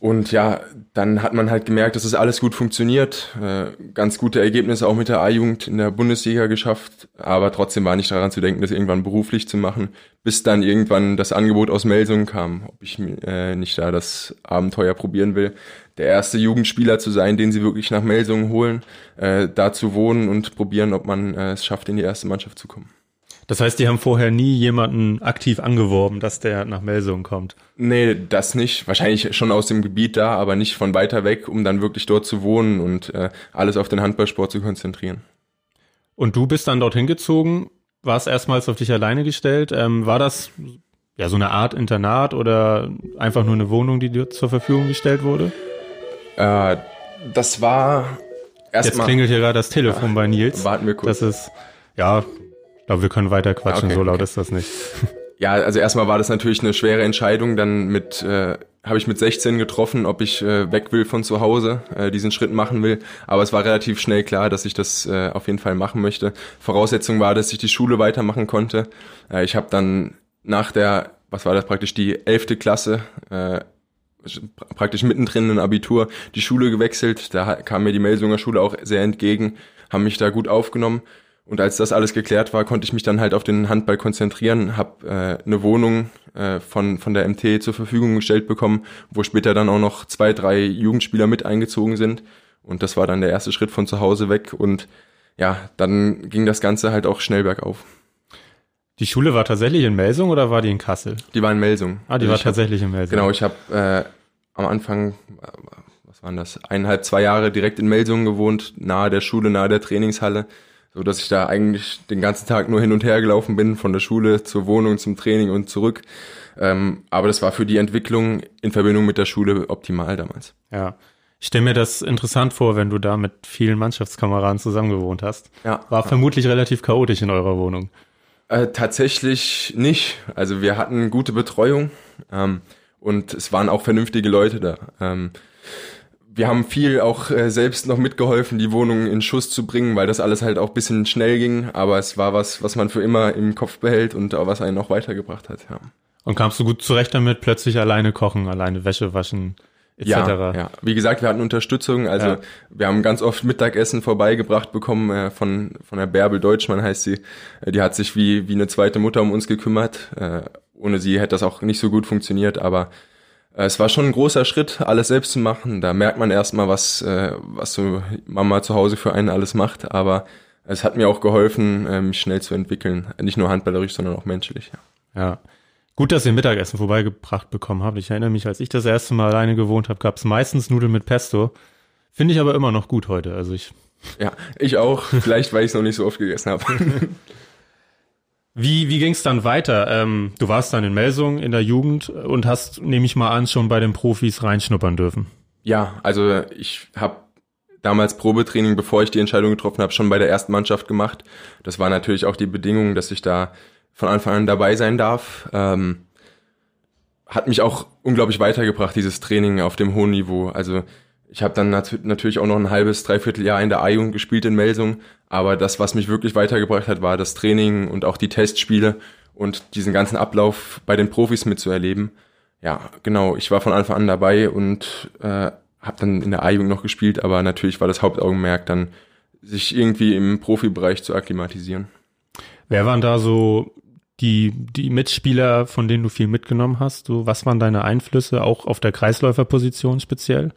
Und ja, dann hat man halt gemerkt, dass es das alles gut funktioniert. Äh, ganz gute Ergebnisse auch mit der A-Jugend in der Bundesliga geschafft. Aber trotzdem war nicht daran zu denken, das irgendwann beruflich zu machen, bis dann irgendwann das Angebot aus Melsungen kam, ob ich äh, nicht da das Abenteuer probieren will, der erste Jugendspieler zu sein, den sie wirklich nach Melsungen holen, äh, da zu wohnen und probieren, ob man es schafft, in die erste Mannschaft zu kommen. Das heißt, die haben vorher nie jemanden aktiv angeworben, dass der nach Melsungen kommt? Nee, das nicht. Wahrscheinlich schon aus dem Gebiet da, aber nicht von weiter weg, um dann wirklich dort zu wohnen und äh, alles auf den Handballsport zu konzentrieren. Und du bist dann dorthin gezogen, warst erstmals auf dich alleine gestellt. Ähm, war das ja so eine Art Internat oder einfach nur eine Wohnung, die dir zur Verfügung gestellt wurde? Äh, das war erstmal. Jetzt klingelt hier gerade das Telefon ja, bei Nils. Warten wir kurz. Das ist, ja, glaube, wir können weiter quatschen, okay, so laut okay. ist das nicht. [laughs] Ja, also erstmal war das natürlich eine schwere Entscheidung. Dann mit äh, habe ich mit 16 getroffen, ob ich äh, weg will von zu Hause, äh, diesen Schritt machen will. Aber es war relativ schnell klar, dass ich das äh, auf jeden Fall machen möchte. Voraussetzung war, dass ich die Schule weitermachen konnte. Äh, ich habe dann nach der, was war das praktisch, die elfte Klasse, äh, praktisch mittendrin in Abitur, die Schule gewechselt. Da kam mir die Melsunger Schule auch sehr entgegen, haben mich da gut aufgenommen und als das alles geklärt war, konnte ich mich dann halt auf den Handball konzentrieren, habe äh, eine Wohnung äh, von, von der MT zur Verfügung gestellt bekommen, wo später dann auch noch zwei, drei Jugendspieler mit eingezogen sind. Und das war dann der erste Schritt von zu Hause weg. Und ja, dann ging das Ganze halt auch schnell bergauf. Die Schule war tatsächlich in Melsung oder war die in Kassel? Die war in Melsung. Ah, die also war tatsächlich hab, in Melsung. Genau, ich habe äh, am Anfang, was waren das, eineinhalb, zwei Jahre direkt in Melsung gewohnt, nahe der Schule, nahe der Trainingshalle so dass ich da eigentlich den ganzen Tag nur hin und her gelaufen bin, von der Schule zur Wohnung, zum Training und zurück. Ähm, aber das war für die Entwicklung in Verbindung mit der Schule optimal damals. Ja. Ich stelle mir das interessant vor, wenn du da mit vielen Mannschaftskameraden zusammengewohnt hast. Ja. War ja. vermutlich relativ chaotisch in eurer Wohnung. Äh, tatsächlich nicht. Also wir hatten gute Betreuung ähm, und es waren auch vernünftige Leute da. Ähm, wir haben viel auch äh, selbst noch mitgeholfen, die Wohnung in Schuss zu bringen, weil das alles halt auch bisschen schnell ging. Aber es war was, was man für immer im Kopf behält und auch was einen noch weitergebracht hat. Ja. Und kamst du gut zurecht damit, plötzlich alleine kochen, alleine Wäsche waschen? Etc. Ja, ja, wie gesagt, wir hatten Unterstützung. Also ja. wir haben ganz oft Mittagessen vorbeigebracht bekommen äh, von von der Bärbel Deutschmann heißt sie. Äh, die hat sich wie wie eine zweite Mutter um uns gekümmert. Äh, ohne sie hätte das auch nicht so gut funktioniert. Aber äh, es war schon ein großer Schritt, alles selbst zu machen. Da merkt man erstmal, was, äh, was so Mama zu Hause für einen alles macht. Aber es hat mir auch geholfen, äh, mich schnell zu entwickeln. Nicht nur handballerisch, sondern auch menschlich. Ja. ja. Gut, dass ihr Mittagessen vorbeigebracht bekommen habt. Ich erinnere mich, als ich das erste Mal alleine gewohnt habe, gab es meistens Nudeln mit Pesto. Finde ich aber immer noch gut heute. Also ich. Ja, ich auch. Vielleicht, weil ich es noch nicht so oft gegessen habe. [laughs] [laughs] Wie, wie ging es dann weiter? Ähm, du warst dann in Melsung in der Jugend und hast, nehme ich mal an, schon bei den Profis reinschnuppern dürfen. Ja, also ich habe damals Probetraining, bevor ich die Entscheidung getroffen habe, schon bei der ersten Mannschaft gemacht. Das war natürlich auch die Bedingung, dass ich da von Anfang an dabei sein darf. Ähm, hat mich auch unglaublich weitergebracht, dieses Training auf dem hohen Niveau. Also ich habe dann nat natürlich auch noch ein halbes, dreiviertel Jahr in der A-Jugend gespielt in Melsung, aber das, was mich wirklich weitergebracht hat, war das Training und auch die Testspiele und diesen ganzen Ablauf bei den Profis mitzuerleben. Ja, genau, ich war von Anfang an dabei und äh, habe dann in der A-Jugend noch gespielt, aber natürlich war das Hauptaugenmerk dann, sich irgendwie im Profibereich zu akklimatisieren. Wer waren da so die, die Mitspieler, von denen du viel mitgenommen hast? So, was waren deine Einflüsse, auch auf der Kreisläuferposition speziell?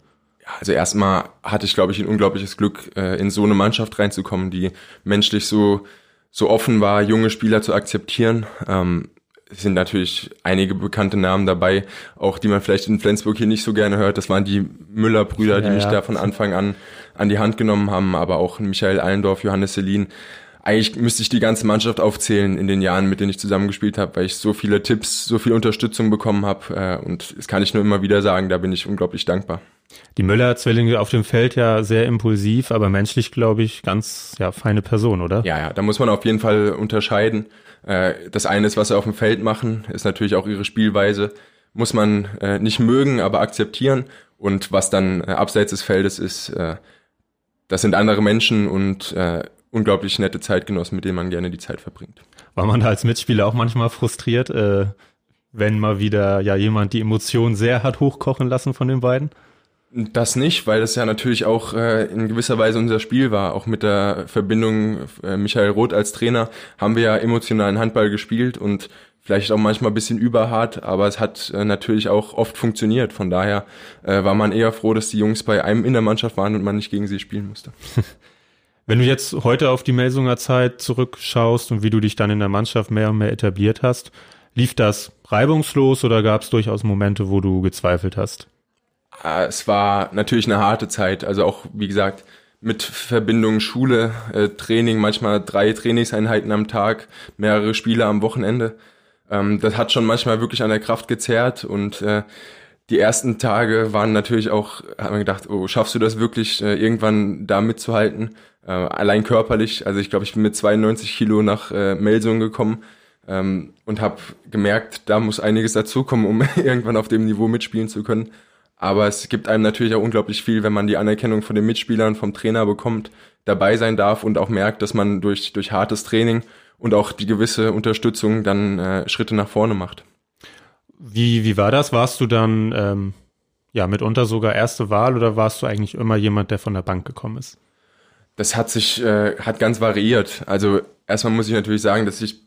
Also erstmal hatte ich, glaube ich, ein unglaubliches Glück, äh, in so eine Mannschaft reinzukommen, die menschlich so, so offen war, junge Spieler zu akzeptieren. Ähm, es sind natürlich einige bekannte Namen dabei, auch die man vielleicht in Flensburg hier nicht so gerne hört. Das waren die Müller-Brüder, die ja, mich ja. da von Anfang an an die Hand genommen haben, aber auch Michael Allendorf, Johannes Selin eigentlich müsste ich die ganze Mannschaft aufzählen in den Jahren, mit denen ich zusammengespielt habe, weil ich so viele Tipps, so viel Unterstützung bekommen habe. Äh, und das kann ich nur immer wieder sagen, da bin ich unglaublich dankbar. Die Müller-Zwillinge auf dem Feld ja sehr impulsiv, aber menschlich, glaube ich, ganz ja, feine Person, oder? Ja, ja, da muss man auf jeden Fall unterscheiden. Äh, das eine ist, was sie auf dem Feld machen, ist natürlich auch ihre Spielweise. Muss man äh, nicht mögen, aber akzeptieren. Und was dann abseits des Feldes ist, das sind andere Menschen und unglaublich nette Zeitgenossen, mit denen man gerne die Zeit verbringt. War man da als Mitspieler auch manchmal frustriert, äh, wenn mal wieder ja jemand die Emotionen sehr hat hochkochen lassen von den beiden? Das nicht, weil das ja natürlich auch äh, in gewisser Weise unser Spiel war. Auch mit der Verbindung äh, Michael Roth als Trainer haben wir ja emotionalen Handball gespielt und vielleicht auch manchmal ein bisschen überhart, aber es hat äh, natürlich auch oft funktioniert. Von daher äh, war man eher froh, dass die Jungs bei einem in der Mannschaft waren und man nicht gegen sie spielen musste. [laughs] Wenn du jetzt heute auf die Melsunger Zeit zurückschaust und wie du dich dann in der Mannschaft mehr und mehr etabliert hast, lief das reibungslos oder gab es durchaus Momente, wo du gezweifelt hast? Ah, es war natürlich eine harte Zeit. Also auch, wie gesagt, mit Verbindung Schule, äh, Training, manchmal drei Trainingseinheiten am Tag, mehrere Spiele am Wochenende. Ähm, das hat schon manchmal wirklich an der Kraft gezerrt und äh, die ersten Tage waren natürlich auch, haben wir gedacht, oh, schaffst du das wirklich, äh, irgendwann da mitzuhalten? Äh, allein körperlich, also ich glaube, ich bin mit 92 Kilo nach äh, Melsung gekommen ähm, und habe gemerkt, da muss einiges dazukommen, um [laughs] irgendwann auf dem Niveau mitspielen zu können. Aber es gibt einem natürlich auch unglaublich viel, wenn man die Anerkennung von den Mitspielern, vom Trainer bekommt, dabei sein darf und auch merkt, dass man durch, durch hartes Training und auch die gewisse Unterstützung dann äh, Schritte nach vorne macht. Wie, wie war das? Warst du dann ähm, ja mitunter sogar erste Wahl oder warst du eigentlich immer jemand, der von der Bank gekommen ist? Das hat sich, äh, hat ganz variiert. Also erstmal muss ich natürlich sagen, dass ich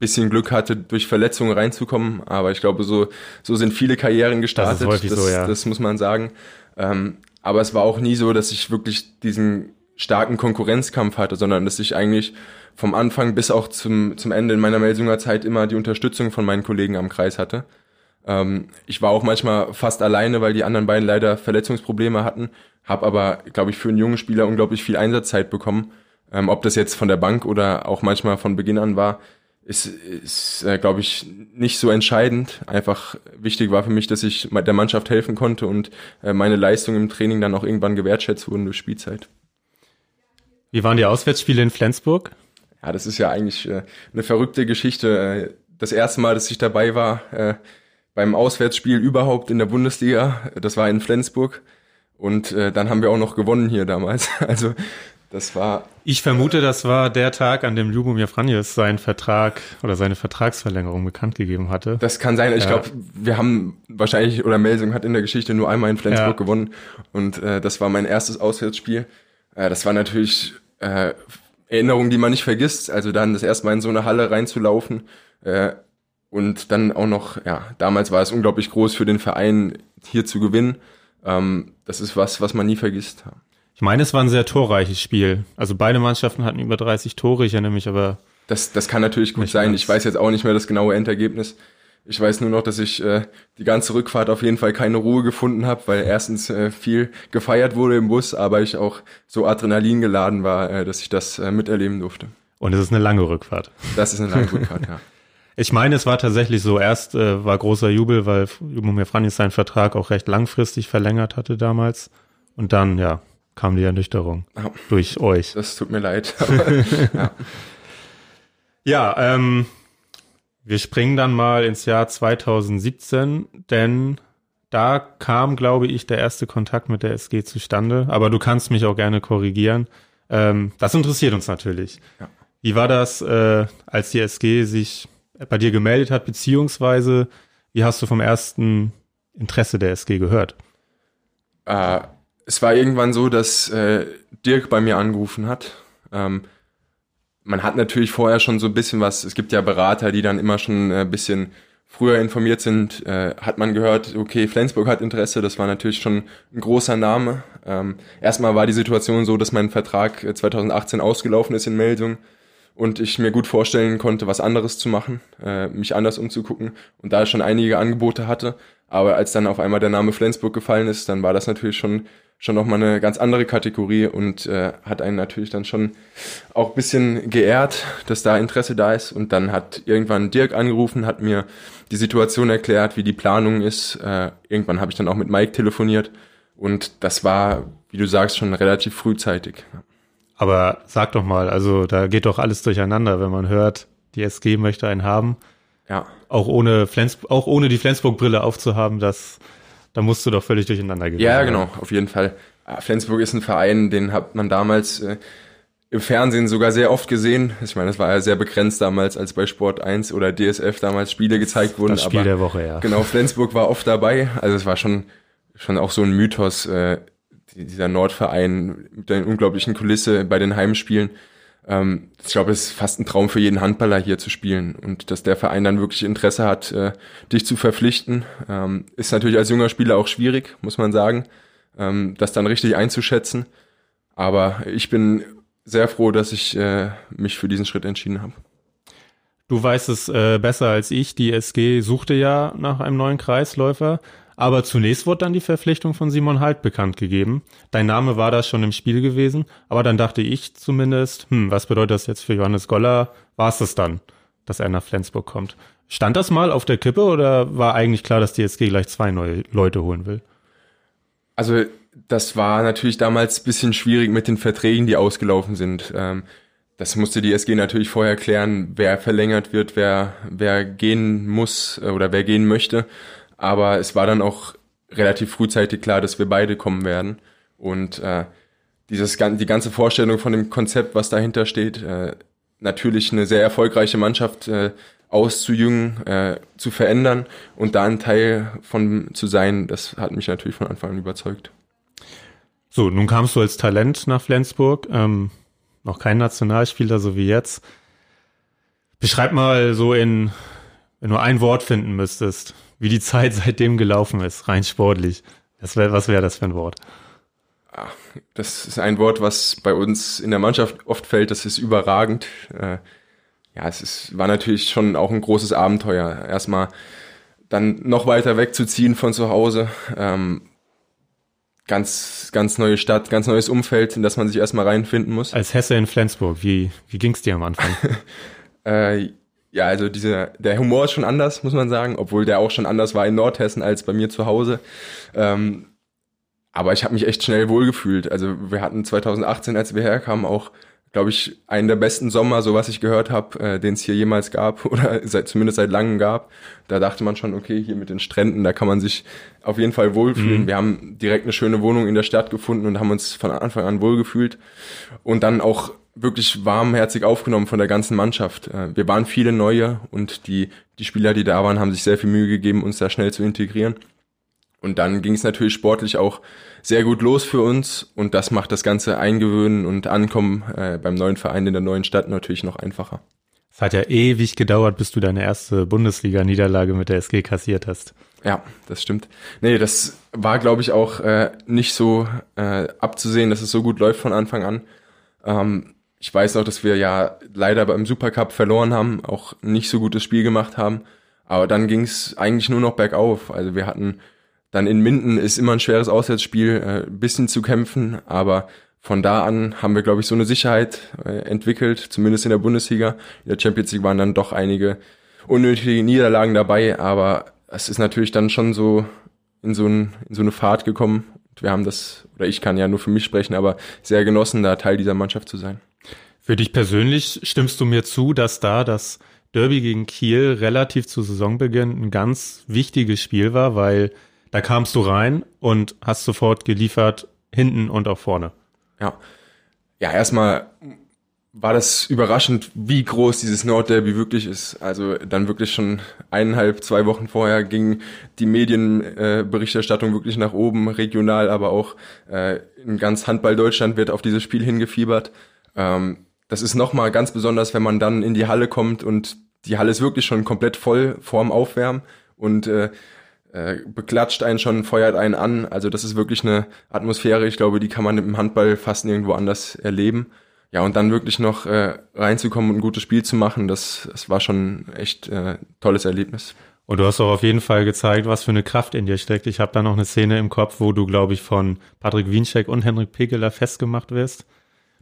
bisschen Glück hatte, durch Verletzungen reinzukommen, aber ich glaube, so, so sind viele Karrieren gestartet. Das, ist das, so, ja. das muss man sagen. Ähm, aber es war auch nie so, dass ich wirklich diesen starken Konkurrenzkampf hatte, sondern dass ich eigentlich vom Anfang bis auch zum, zum Ende in meiner Melsunger Zeit immer die Unterstützung von meinen Kollegen am Kreis hatte. Ähm, ich war auch manchmal fast alleine, weil die anderen beiden leider Verletzungsprobleme hatten habe aber, glaube ich, für einen jungen Spieler unglaublich viel Einsatzzeit bekommen. Ähm, ob das jetzt von der Bank oder auch manchmal von Beginn an war, ist, ist äh, glaube ich, nicht so entscheidend. Einfach wichtig war für mich, dass ich der Mannschaft helfen konnte und äh, meine Leistung im Training dann auch irgendwann gewertschätzt wurden durch Spielzeit. Wie waren die Auswärtsspiele in Flensburg? Ja, das ist ja eigentlich äh, eine verrückte Geschichte. Äh, das erste Mal, dass ich dabei war äh, beim Auswärtsspiel überhaupt in der Bundesliga, das war in Flensburg. Und äh, dann haben wir auch noch gewonnen hier damals. [laughs] Also das war. Ich vermute, das war der Tag, an dem Ljubomir Franjes seinen Vertrag oder seine Vertragsverlängerung bekannt gegeben hatte. Das kann sein. Ich ja. glaube, wir haben wahrscheinlich, oder Melsung hat in der Geschichte nur einmal in Flensburg ja. gewonnen. Und äh, das war mein erstes Auswärtsspiel. Äh, das war natürlich äh, Erinnerungen, die man nicht vergisst. Also dann das erste Mal in so eine Halle reinzulaufen. Äh, und dann auch noch, ja, damals war es unglaublich groß für den Verein, hier zu gewinnen. Ähm, das ist was, was man nie vergisst. Ich meine, es war ein sehr torreiches Spiel. Also beide Mannschaften hatten über 30 Tore, ich erinnere mich aber. Das, das kann natürlich gut sein. Ich weiß jetzt auch nicht mehr das genaue Endergebnis. Ich weiß nur noch, dass ich äh, die ganze Rückfahrt auf jeden Fall keine Ruhe gefunden habe, weil erstens äh, viel gefeiert wurde im Bus, aber ich auch so Adrenalin geladen war, äh, dass ich das äh, miterleben durfte. Und es ist eine lange Rückfahrt. Das ist eine lange Rückfahrt, ja. [laughs] Ich meine, es war tatsächlich so, erst äh, war großer Jubel, weil Jumomir Franis seinen Vertrag auch recht langfristig verlängert hatte damals. Und dann, ja, kam die Ernüchterung ja. durch euch. Das tut mir leid. [laughs] Ja, ja ähm, Wir springen dann mal ins Jahr 2017, denn da kam, glaube ich, der erste Kontakt mit der SG zustande. Aber du kannst mich auch gerne korrigieren. Ähm, das interessiert uns natürlich. Ja. Wie war das, äh, als die SG sich bei dir gemeldet hat, beziehungsweise wie hast du vom ersten Interesse der SG gehört? Äh, es war irgendwann so, dass äh, Dirk bei mir angerufen hat. Ähm, man hat natürlich vorher schon so ein bisschen was, es gibt ja Berater, die dann immer schon ein bisschen früher informiert sind, äh, hat man gehört, okay, Flensburg hat Interesse, das war natürlich schon ein großer Name. Ähm, erstmal war die Situation so, dass mein Vertrag 2018 ausgelaufen ist in Meldung und ich mir gut vorstellen konnte, was anderes zu machen, äh, mich anders umzugucken und da schon einige Angebote hatte. Aber als dann auf einmal der Name Flensburg gefallen ist, dann war das natürlich schon schon nochmal eine ganz andere Kategorie und äh, hat einen natürlich dann schon auch bisschen geehrt, dass da Interesse da ist. Und dann hat irgendwann Dirk angerufen, hat mir die Situation erklärt, wie die Planung ist. Äh, irgendwann habe ich dann auch mit Mike telefoniert und das war, wie du sagst, schon relativ frühzeitig. Aber sag doch mal, also da geht doch alles durcheinander, wenn man hört, die SG möchte einen haben. Ja. Auch ohne Flens auch ohne die Flensburg-Brille aufzuhaben, das, da musst du doch völlig durcheinander gehen. Ja, genau, auf jeden Fall. Ah, Flensburg ist ein Verein, den hat man damals äh, im Fernsehen sogar sehr oft gesehen. Ich meine, das war ja sehr begrenzt damals, als bei Sport 1 oder DSF damals Spiele gezeigt wurden. Das Spiel aber der Woche, ja. Genau, Flensburg war oft dabei. Also es war schon, schon auch so ein Mythos, äh, dieser Nordverein mit der unglaublichen Kulisse bei den Heimspielen. Ähm, ich glaube, es ist fast ein Traum für jeden Handballer hier zu spielen und dass der Verein dann wirklich Interesse hat, äh, dich zu verpflichten, ähm, ist natürlich als junger Spieler auch schwierig, muss man sagen, ähm, das dann richtig einzuschätzen. Aber ich bin sehr froh, dass ich äh, mich für diesen Schritt entschieden habe. Du weißt es äh, besser als ich. Die SG suchte ja nach einem neuen Kreisläufer. Aber zunächst wurde dann die Verpflichtung von Simon Halt bekannt gegeben. Dein Name war da schon im Spiel gewesen, aber dann dachte ich zumindest, hm, was bedeutet das jetzt für Johannes Goller? War es das dann, dass er nach Flensburg kommt? Stand das mal auf der Kippe oder war eigentlich klar, dass die SG gleich zwei neue Leute holen will? Also das war natürlich damals bisschen schwierig mit den Verträgen, die ausgelaufen sind. Ähm, das musste die SG natürlich vorher klären, wer verlängert wird, wer, wer gehen muss äh, oder wer gehen möchte. Aber es war dann auch relativ frühzeitig klar, dass wir beide kommen werden. Und äh, dieses, die ganze Vorstellung von dem Konzept, was dahinter steht, äh, natürlich eine sehr erfolgreiche Mannschaft äh, auszujüngen, äh, zu verändern und da ein Teil von zu sein, das hat mich natürlich von Anfang an überzeugt. So, nun kamst du als Talent nach Flensburg, ähm, noch kein Nationalspieler, so wie jetzt. Beschreib mal so in, wenn du ein Wort finden müsstest, wie die Zeit seitdem gelaufen ist, rein sportlich. Das wär, was wäre das für ein Wort? Ah, das ist ein Wort, was bei uns in der Mannschaft oft fällt. Das ist überragend. Äh, ja, es ist, war natürlich schon auch ein großes Abenteuer. Erstmal dann noch weiter wegzuziehen von zu Hause. Ähm, ganz, ganz neue Stadt, ganz neues Umfeld, in das man sich erstmal reinfinden muss. Als Hesse in Flensburg, wie, wie ging es dir am Anfang? [laughs] äh, ja, also dieser, der Humor ist schon anders, muss man sagen, obwohl der auch schon anders war in Nordhessen als bei mir zu Hause. Ähm, aber ich habe mich echt schnell wohlgefühlt. Also wir hatten 2018, als wir herkamen, auch, glaube ich, einen der besten Sommer, so was ich gehört habe, äh, den es hier jemals gab [laughs] oder seit, zumindest seit langem gab. Da dachte man schon, okay, hier mit den Stränden, da kann man sich auf jeden Fall wohlfühlen. Mhm. Wir haben direkt eine schöne Wohnung in der Stadt gefunden und haben uns von Anfang an wohlgefühlt. Und dann auch wirklich warmherzig aufgenommen von der ganzen Mannschaft. Äh, wir waren viele neue und die, die Spieler, die da waren, haben sich sehr viel Mühe gegeben, uns da schnell zu integrieren. Und dann ging es natürlich sportlich auch sehr gut los für uns und das macht das ganze Eingewöhnen und Ankommen äh, beim neuen Verein in der neuen Stadt natürlich noch einfacher. Es hat ja ewig gedauert, bis du deine erste Bundesliga-Niederlage mit der SG kassiert hast. Ja, das stimmt. Nee, das war, glaube ich, auch äh, nicht so äh, abzusehen, dass es so gut läuft von Anfang an. Ähm, ich weiß auch, dass wir ja leider beim Supercup verloren haben, auch nicht so gutes Spiel gemacht haben. Aber dann ging es eigentlich nur noch bergauf. Also wir hatten dann in Minden ist immer ein schweres Auswärtsspiel, äh, bisschen zu kämpfen, aber von da an haben wir, glaube ich, so eine Sicherheit äh, entwickelt, zumindest in der Bundesliga. In der Champions League waren dann doch einige unnötige Niederlagen dabei, aber es ist natürlich dann schon so in so, ein, in so eine Fahrt gekommen. Wir haben das, oder ich kann ja nur für mich sprechen, aber sehr genossen, da Teil dieser Mannschaft zu sein. Für dich persönlich stimmst du mir zu, dass da das Derby gegen Kiel relativ zu Saisonbeginn ein ganz wichtiges Spiel war, weil da kamst du rein und hast sofort geliefert, hinten und auch vorne. Ja. Ja, erstmal war das überraschend, wie groß dieses Nordderby wirklich ist. Also dann wirklich schon eineinhalb, zwei Wochen vorher ging die Medienberichterstattung äh, wirklich nach oben, regional, aber auch äh, in ganz Handball Deutschland wird auf dieses Spiel hingefiebert. Ähm, das ist nochmal ganz besonders, wenn man dann in die Halle kommt und die Halle ist wirklich schon komplett voll vorm Aufwärmen und äh, äh, beklatscht einen schon, feuert einen an. Also das ist wirklich eine Atmosphäre, ich glaube, die kann man im Handball fast nirgendwo anders erleben. Ja, und dann wirklich noch äh, reinzukommen und ein gutes Spiel zu machen, das, das war schon echt äh, tolles Erlebnis. Und du hast auch auf jeden Fall gezeigt, was für eine Kraft in dir steckt. Ich habe da noch eine Szene im Kopf, wo du, glaube ich, von Patrick Wiencheck und Henrik Pekeler festgemacht wirst.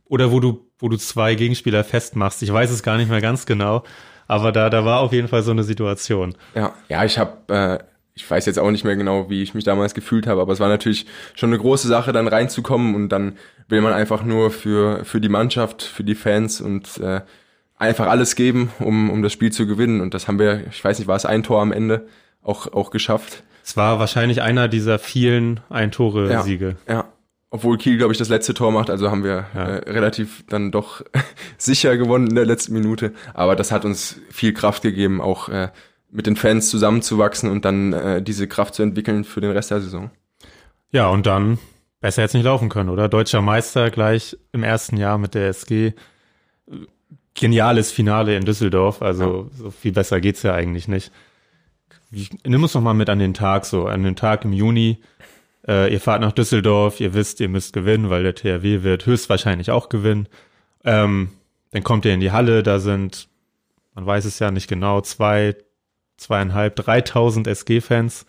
Oder wo du, wo du zwei Gegenspieler festmachst. Ich weiß es gar nicht mehr ganz genau. Aber da, da war auf jeden Fall so eine Situation. Ja, ja, ich habe äh, ich weiß jetzt auch nicht mehr genau, wie ich mich damals gefühlt habe, aber es war natürlich schon eine große Sache, dann reinzukommen und dann will man einfach nur für, für die Mannschaft, für die Fans und äh, einfach alles geben, um, um das Spiel zu gewinnen. Und das haben wir, ich weiß nicht, war es ein Tor am Ende auch, auch geschafft. Es war wahrscheinlich einer dieser vielen Ein-Tore-Siege. Ja, ja, obwohl Kiel, glaube ich, das letzte Tor macht, also haben wir ja. äh, relativ dann doch [laughs] sicher gewonnen in der letzten Minute. Aber das hat uns viel Kraft gegeben, auch äh, mit den Fans zusammenzuwachsen und dann äh, diese Kraft zu entwickeln für den Rest der Saison. Ja, und dann besser jetzt nicht laufen können, oder? Deutscher Meister gleich im ersten Jahr mit der SG. Geniales Finale in Düsseldorf, also ja. so viel besser geht's ja eigentlich nicht. Wie, nimm uns noch mal mit an den Tag so, an den Tag im Juni. Äh, ihr fahrt nach Düsseldorf, ihr wisst, ihr müsst gewinnen, weil der THW wird höchstwahrscheinlich auch gewinnen. Ähm, dann kommt ihr in die Halle, da sind, man weiß es ja nicht genau, zwei, zweieinhalb, dreitausend SG-Fans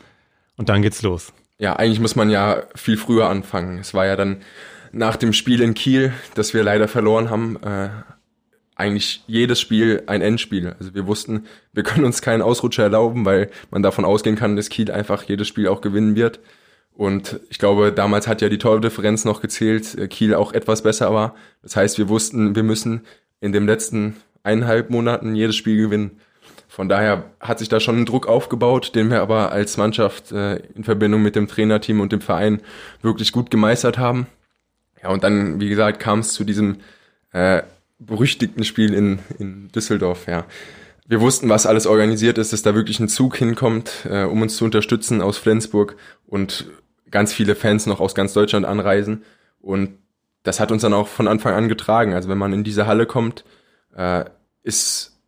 und dann geht's los. Ja, eigentlich muss man ja viel früher anfangen. Es war ja dann nach dem Spiel in Kiel, das wir leider verloren haben, äh, eigentlich jedes Spiel ein Endspiel. Also wir wussten, wir können uns keinen Ausrutscher erlauben, weil man davon ausgehen kann, dass Kiel einfach jedes Spiel auch gewinnen wird. Und ich glaube, damals hat ja die Tordifferenz noch gezählt, äh, Kiel auch etwas besser war. Das heißt, wir wussten, wir müssen in den letzten eineinhalb Monaten jedes Spiel gewinnen. Von daher hat sich da schon ein Druck aufgebaut, den wir aber als Mannschaft äh, in Verbindung mit dem Trainerteam und dem Verein wirklich gut gemeistert haben. Ja, und dann, wie gesagt, kam es zu diesem äh, berüchtigten Spiel in, in Düsseldorf. Ja. Wir wussten, was alles organisiert ist, dass da wirklich ein Zug hinkommt, äh, um uns zu unterstützen aus Flensburg und ganz viele Fans noch aus ganz Deutschland anreisen. Und das hat uns dann auch von Anfang an getragen. Also wenn man in diese Halle kommt, äh, ist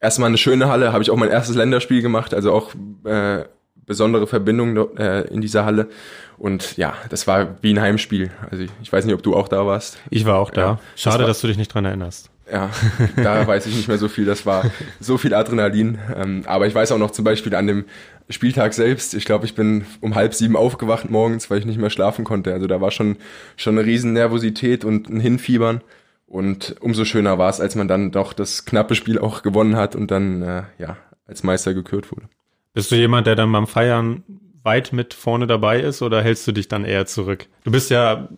erstmal eine schöne Halle, habe ich auch mein erstes Länderspiel gemacht, also auch äh, besondere Verbindung dort, äh, in dieser Halle. Und ja, das war wie ein Heimspiel. Also ich, ich weiß nicht, ob du auch da warst. Ich war auch da. Ja, Schade, das war, dass du dich nicht dran erinnerst. Ja, [laughs] da weiß ich nicht mehr so viel. Das war so viel Adrenalin. Ähm, aber ich weiß auch noch zum Beispiel an dem Spieltag selbst. Ich glaube, ich bin um halb sieben aufgewacht morgens, weil ich nicht mehr schlafen konnte. Also da war schon schon eine riesen Nervosität und ein Hinfiebern. Und umso schöner war es, als man dann doch das knappe Spiel auch gewonnen hat und dann äh, ja als Meister gekürt wurde. Bist du jemand, der dann beim Feiern weit mit vorne dabei ist oder hältst du dich dann eher zurück? Du bist ja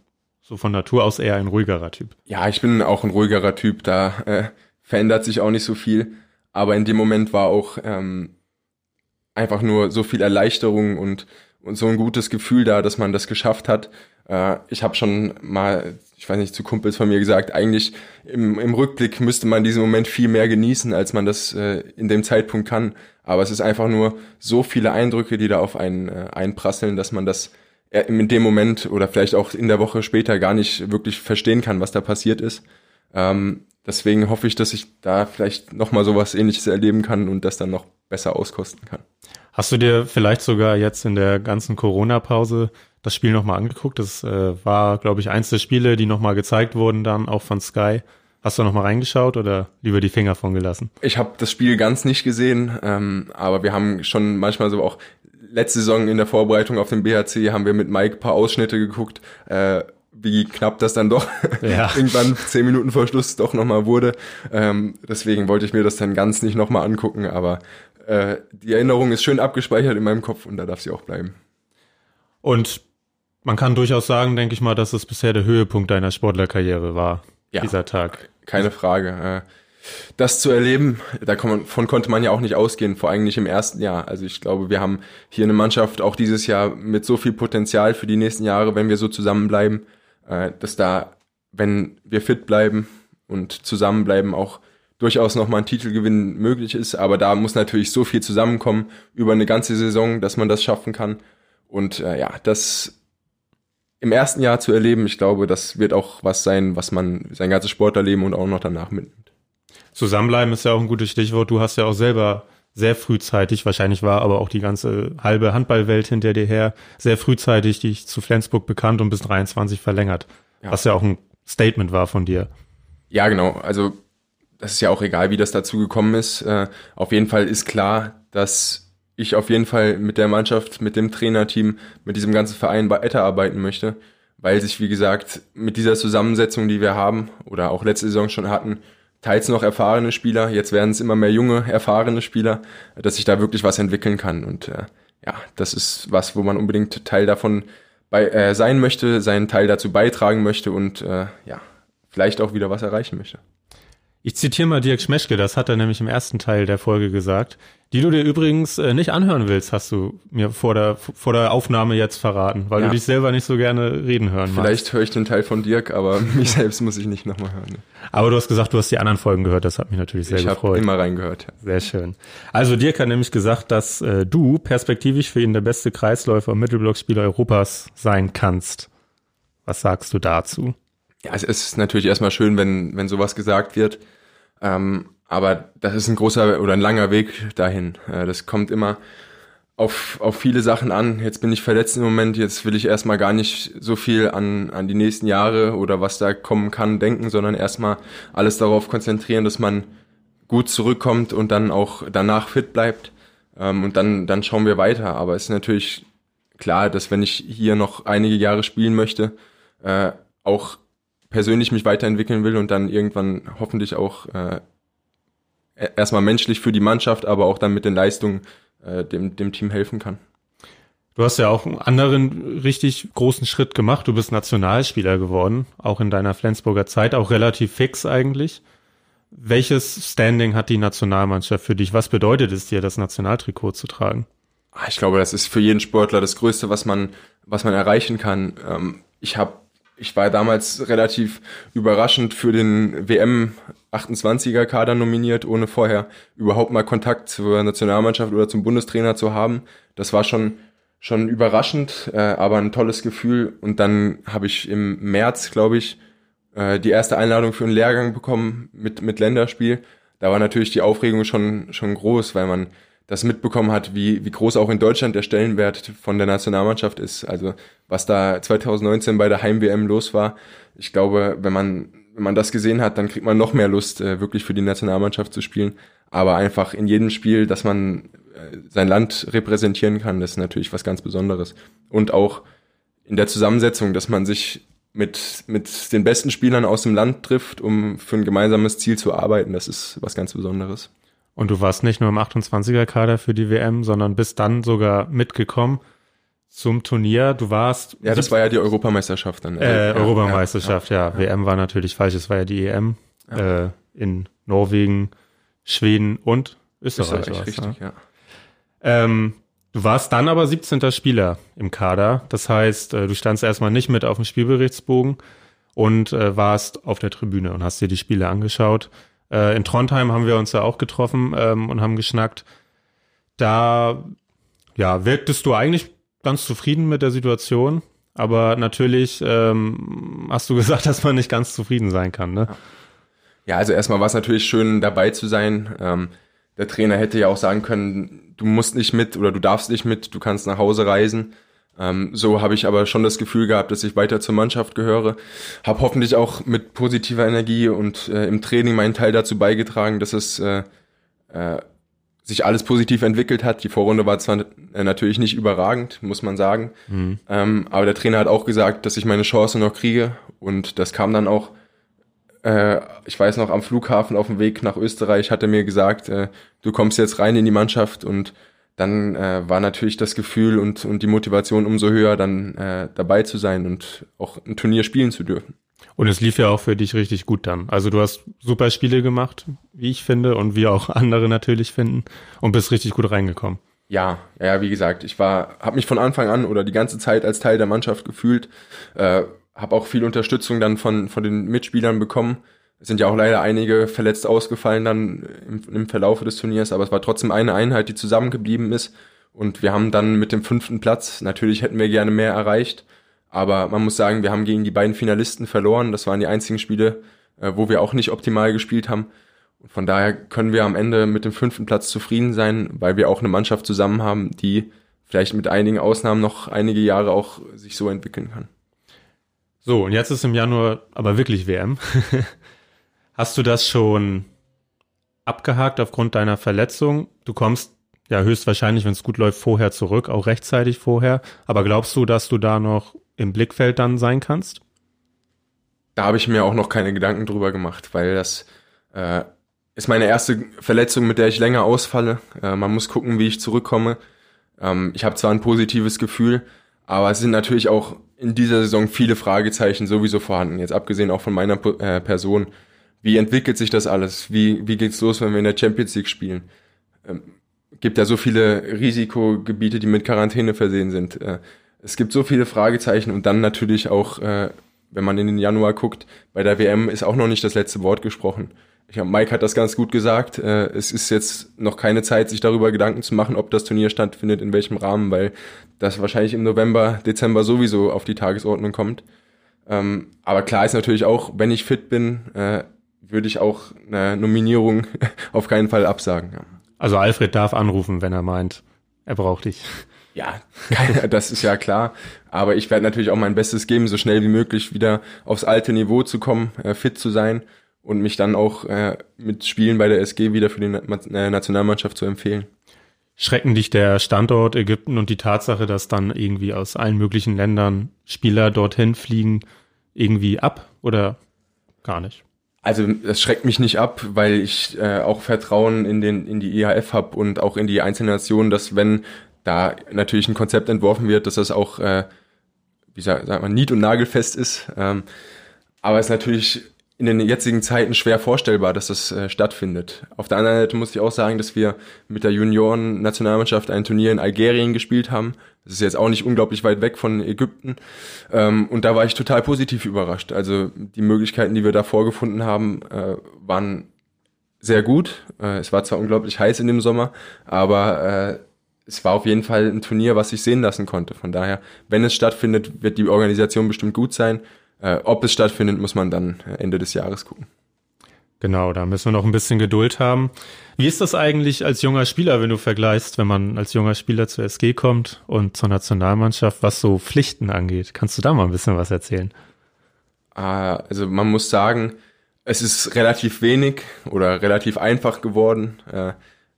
so von Natur aus eher ein ruhigerer Typ. Ja, ich bin auch ein ruhigerer Typ. Da äh, verändert sich auch nicht so viel. Aber in dem Moment war auch ähm, einfach nur so viel Erleichterung und, und so ein gutes Gefühl da, dass man das geschafft hat. Äh, ich habe schon mal ich weiß nicht, zu Kumpels von mir gesagt, eigentlich im, im Rückblick müsste man diesen Moment viel mehr genießen, als man das äh, in dem Zeitpunkt kann. Aber es ist einfach nur so viele Eindrücke, die da auf einen äh, einprasseln, dass man das in dem Moment oder vielleicht auch in der Woche später gar nicht wirklich verstehen kann, was da passiert ist. Ähm, deswegen hoffe ich, dass ich da vielleicht nochmal sowas ähnliches erleben kann und das dann noch besser auskosten kann. Hast du dir vielleicht sogar jetzt in der ganzen Corona-Pause das Spiel nochmal angeguckt. Das äh, war, glaube ich, eins der Spiele, die nochmal gezeigt wurden dann auch von Sky. Hast du nochmal reingeschaut oder lieber die Finger von gelassen? Ich habe das Spiel ganz nicht gesehen, ähm, aber wir haben schon manchmal so auch letzte Saison in der Vorbereitung auf den BHC haben wir mit Mike paar Ausschnitte geguckt, äh, wie knapp das dann doch [laughs] ja. [laughs] irgendwann zehn Minuten vor Schluss doch nochmal wurde. Ähm, deswegen wollte ich mir das dann ganz nicht nochmal angucken, aber äh, die Erinnerung ist schön abgespeichert in meinem Kopf und da darf sie auch bleiben. Und man kann durchaus sagen, denke ich mal, dass es bisher der Höhepunkt deiner Sportlerkarriere war, ja, dieser Tag. Keine Frage. Äh, das zu erleben, davon konnte man ja auch nicht ausgehen, vor allem nicht im ersten Jahr. Also ich glaube, wir haben hier eine Mannschaft auch dieses Jahr mit so viel Potenzial für die nächsten Jahre, wenn wir so zusammenbleiben, äh, dass da, wenn wir fit bleiben und zusammenbleiben, auch durchaus nochmal ein Titelgewinn möglich ist. Aber da muss natürlich so viel zusammenkommen über eine ganze Saison, dass man das schaffen kann. Und äh, ja, das im ersten Jahr zu erleben, ich glaube, das wird auch was sein, was man sein ganzes Sportlerleben und auch noch danach mitnimmt. Zusammenbleiben ist ja auch ein gutes Stichwort. Du hast ja auch selber sehr frühzeitig, wahrscheinlich war aber auch die ganze halbe Handballwelt hinter dir her, sehr frühzeitig dich zu Flensburg bekannt und bis 23 verlängert. Ja. Was ja auch ein Statement war von dir. Ja, genau. Also das ist ja auch egal, wie das dazu gekommen ist. Äh, auf jeden Fall ist klar, dass ich auf jeden Fall mit der Mannschaft, mit dem Trainerteam, mit diesem ganzen Verein bei ETA arbeiten möchte, weil sich, wie gesagt, mit dieser Zusammensetzung, die wir haben oder auch letzte Saison schon hatten, teils noch erfahrene Spieler, jetzt werden es immer mehr junge, erfahrene Spieler, dass sich da wirklich was entwickeln kann. Und äh, ja, das ist was, wo man unbedingt Teil davon bei, äh, sein möchte, seinen Teil dazu beitragen möchte und äh, ja, vielleicht auch wieder was erreichen möchte. Ich zitiere mal Dirk Schmeschke, das hat er nämlich im ersten Teil der Folge gesagt, die du dir übrigens äh, nicht anhören willst, hast du mir vor der, vor der Aufnahme jetzt verraten, weil ja. du dich selber nicht so gerne reden hören Vielleicht höre ich den Teil von Dirk, aber [laughs] mich selbst muss ich nicht nochmal hören. Aber du hast gesagt, du hast die anderen Folgen gehört, das hat mich natürlich sehr ich gefreut. Ich habe immer reingehört. Ja. Sehr schön. Also Dirk hat nämlich gesagt, dass äh, du perspektivisch für ihn der beste Kreisläufer und Mittelblockspieler Europas sein kannst. Was sagst du dazu? Ja, es ist natürlich erstmal schön, wenn, wenn sowas gesagt wird. Ähm, aber das ist ein großer oder ein langer Weg dahin. Äh, das kommt immer auf, auf viele Sachen an. Jetzt bin ich verletzt im Moment, jetzt will ich erstmal gar nicht so viel an, an die nächsten Jahre oder was da kommen kann denken, sondern erstmal alles darauf konzentrieren, dass man gut zurückkommt und dann auch danach fit bleibt. Ähm, und dann, dann schauen wir weiter. Aber es ist natürlich klar, dass wenn ich hier noch einige Jahre spielen möchte, äh, auch persönlich mich weiterentwickeln will und dann irgendwann hoffentlich auch äh, e-, erstmal menschlich für die Mannschaft, aber auch dann mit den Leistungen äh, dem, dem Team helfen kann. Du hast ja auch einen anderen richtig großen Schritt gemacht. Du bist Nationalspieler geworden, auch in deiner Flensburger Zeit, auch relativ fix eigentlich. Welches Standing hat die Nationalmannschaft für dich? Was bedeutet es dir, das Nationaltrikot zu tragen? Ah, ich glaube, das ist für jeden Sportler das Größte, was man, was man erreichen kann. Ähm, ich habe ich war damals relativ überraschend für den WM 28er Kader nominiert, ohne vorher überhaupt mal Kontakt zur Nationalmannschaft oder zum Bundestrainer zu haben. Das war schon schon überraschend, äh, aber ein tolles Gefühl. Und dann habe ich im März, glaube ich, äh, die erste Einladung für einen Lehrgang bekommen mit mit Länderspiel. Da war natürlich die Aufregung schon schon groß, weil man das mitbekommen hat, wie, wie groß auch in Deutschland der Stellenwert von der Nationalmannschaft ist. Also was da 2019 bei der Heim-WM los war. Ich glaube, wenn man, wenn man das gesehen hat, dann kriegt man noch mehr Lust, äh, wirklich für die Nationalmannschaft zu spielen. Aber einfach in jedem Spiel, dass man äh, sein Land repräsentieren kann, das ist natürlich was ganz Besonderes. Und auch in der Zusammensetzung, dass man sich mit, mit den besten Spielern aus dem Land trifft, um für ein gemeinsames Ziel zu arbeiten, das ist was ganz Besonderes. Und du warst nicht nur im 28er-Kader für die WM, sondern bist dann sogar mitgekommen zum Turnier. Du warst. Ja, das war ja die Europameisterschaft dann. Äh, ja, Europameisterschaft, ja, ja. WM war natürlich falsch, es war ja die EM äh, in Norwegen, Schweden und Österreich. Österreich richtig, ja. Ähm, du warst dann aber 17. Spieler im Kader. Das heißt, äh, du standst erstmal nicht mit auf dem Spielberichtsbogen und äh, warst auf der Tribüne und hast dir die Spiele angeschaut. Äh, in Trondheim haben wir uns ja auch getroffen ähm, und haben geschnackt. Da ja, wirktest du eigentlich ganz zufrieden mit der Situation, aber natürlich ähm, hast du [laughs] gesagt, dass man nicht ganz zufrieden sein kann. Ne? Ja, also erstmal war es natürlich schön dabei zu sein. Ähm, der Trainer hätte ja auch sagen können, du musst nicht mit oder du darfst nicht mit, du kannst nach Hause reisen. Ähm, so habe ich aber schon das Gefühl gehabt, dass ich weiter zur Mannschaft gehöre. Habe hoffentlich auch mit positiver Energie und äh, im Training meinen Teil dazu beigetragen, dass es äh, äh, sich alles positiv entwickelt hat. Die Vorrunde war zwar äh, natürlich nicht überragend, muss man sagen, mhm. ähm, aber der Trainer hat auch gesagt, dass ich meine Chance noch kriege und das kam dann auch. Äh, ich weiß noch, am Flughafen auf dem Weg nach Österreich hat er mir gesagt, äh, du kommst jetzt rein in die Mannschaft und dann äh, war natürlich das Gefühl und, und die Motivation umso höher, dann äh, dabei zu sein und auch ein Turnier spielen zu dürfen. Und es lief ja auch für dich richtig gut dann. Also du hast super Spiele gemacht, wie ich finde, und wie auch [laughs] andere natürlich finden, und bist richtig gut reingekommen. Ja, ja, wie gesagt, ich war, habe mich von Anfang an oder die ganze Zeit als Teil der Mannschaft gefühlt, äh, habe auch viel Unterstützung dann von von den Mitspielern bekommen. Es sind ja auch leider einige verletzt ausgefallen dann im, im Verlauf des Turniers, aber es war trotzdem eine Einheit, die zusammengeblieben ist. Und wir haben dann mit dem fünften Platz, natürlich hätten wir gerne mehr erreicht, aber man muss sagen, wir haben gegen die beiden Finalisten verloren. Das waren die einzigen Spiele, äh, wo wir auch nicht optimal gespielt haben. Und von daher können wir am Ende mit dem fünften Platz zufrieden sein, weil wir auch eine Mannschaft zusammen haben, die vielleicht mit einigen Ausnahmen noch einige Jahre auch sich so entwickeln kann. So, und jetzt ist im Januar aber wirklich WM. [laughs] Hast du das schon abgehakt aufgrund deiner Verletzung? Du kommst ja höchstwahrscheinlich, wenn es gut läuft, vorher zurück, auch rechtzeitig vorher. Aber glaubst du, dass du da noch im Blickfeld dann sein kannst? Da habe ich mir auch noch keine Gedanken drüber gemacht, weil das äh, ist meine erste Verletzung, mit der ich länger ausfalle. Äh, man muss gucken, wie ich zurückkomme. Ähm, ich habe zwar ein positives Gefühl, aber es sind natürlich auch in dieser Saison viele Fragezeichen sowieso vorhanden. Jetzt abgesehen auch von meiner äh, Person. Wie entwickelt sich das alles? Wie, wie geht's los, wenn wir in der Champions League spielen? Ähm, gibt ja so viele Risikogebiete, die mit Quarantäne versehen sind. Äh, es gibt so viele Fragezeichen und dann natürlich auch, äh, wenn man in den Januar guckt, bei der WM ist auch noch nicht das letzte Wort gesprochen ich glaube, Mike hat das ganz gut gesagt. Äh, es ist jetzt noch keine Zeit, sich darüber Gedanken zu machen, ob das Turnier stattfindet, in welchem Rahmen, weil das wahrscheinlich im November, Dezember sowieso auf die Tagesordnung kommt. Ähm, aber klar ist natürlich auch, wenn ich fit bin, äh, würde ich auch eine Nominierung [laughs] auf keinen Fall absagen. Ja. Also Alfred darf anrufen, wenn er meint, er braucht dich. Ja, [laughs] das ist ja klar. Aber ich werde natürlich auch mein Bestes geben, so schnell wie möglich wieder aufs alte Niveau zu kommen, äh, fit zu sein und mich dann auch äh, mit Spielen bei der SG wieder für die äh, Nationalmannschaft zu empfehlen. Schrecken dich der Standort Ägypten und die Tatsache, dass dann irgendwie aus allen möglichen Ländern Spieler dorthin fliegen, irgendwie ab oder gar nicht? Also das schreckt mich nicht ab, weil ich äh, auch Vertrauen in den in die IHF habe und auch in die einzelnen Nationen, dass wenn da natürlich ein Konzept entworfen wird, dass das auch äh, wie sagt, sagt man nied- und nagelfest ist. Ähm, aber es ist natürlich in den jetzigen Zeiten schwer vorstellbar, dass das äh, stattfindet. Auf der anderen Seite muss ich auch sagen, dass wir mit der Junioren-Nationalmannschaft ein Turnier in Algerien gespielt haben. Das ist jetzt auch nicht unglaublich weit weg von Ägypten. Ähm, und da war ich total positiv überrascht. Also die Möglichkeiten, die wir da vorgefunden haben, äh, waren sehr gut. Äh, es war zwar unglaublich heiß in dem Sommer, aber äh, es war auf jeden Fall ein Turnier, was sich sehen lassen konnte. Von daher, wenn es stattfindet, wird die Organisation bestimmt gut sein. Äh, ob es stattfindet, muss man dann Ende des Jahres gucken. Genau, da müssen wir noch ein bisschen Geduld haben. Wie ist das eigentlich als junger Spieler, wenn du vergleichst, wenn man als junger Spieler zur SG kommt und zur Nationalmannschaft, was so Pflichten angeht? Kannst du da mal ein bisschen was erzählen? Ah, also man muss sagen, es ist relativ wenig oder relativ einfach geworden. Äh,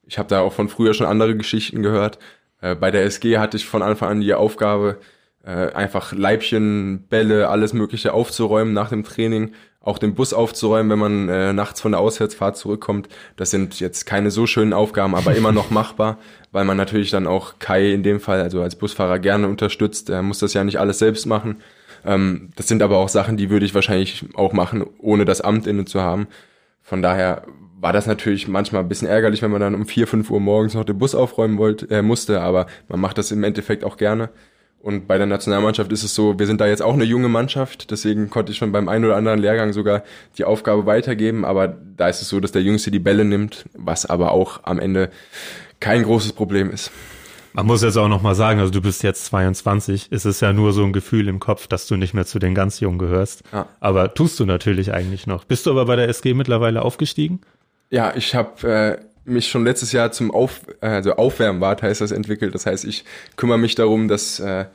ich habe da auch von früher schon andere Geschichten gehört. Äh, bei der SG hatte ich von Anfang an die Aufgabe, äh, einfach Leibchen, Bälle, alles Mögliche aufzuräumen nach dem Training, auch den Bus aufzuräumen, wenn man äh, nachts von der Auswärtsfahrt zurückkommt. Das sind jetzt keine so schönen Aufgaben, aber immer noch [laughs] machbar, weil man natürlich dann auch Kai in dem Fall, also als Busfahrer gerne unterstützt. Er muss das ja nicht alles selbst machen. Ähm, das sind aber auch Sachen, die würde ich wahrscheinlich auch machen, ohne das Amt inne zu haben. Von daher war das natürlich manchmal ein bisschen ärgerlich, wenn man dann um vier, fünf Uhr morgens noch den Bus aufräumen wollte, äh, musste, aber man macht das im Endeffekt auch gerne. Und bei der Nationalmannschaft ist es so, wir sind da jetzt auch eine junge Mannschaft, deswegen konnte ich schon beim einen oder anderen Lehrgang sogar die Aufgabe weitergeben, aber da ist es so, dass der Jüngste die Bälle nimmt, was aber auch am Ende kein großes Problem ist. Man muss jetzt auch nochmal sagen, also du bist jetzt 22, es ist ja nur so ein Gefühl im Kopf, dass du nicht mehr zu den ganz Jungen gehörst. Ja. Aber tust du natürlich eigentlich noch. Bist du aber bei der SG mittlerweile aufgestiegen? Ja, ich habe äh, mich schon letztes Jahr zum Auf, also Aufwärmwart heißt das entwickelt. Das heißt, ich kümmere mich darum, dass äh,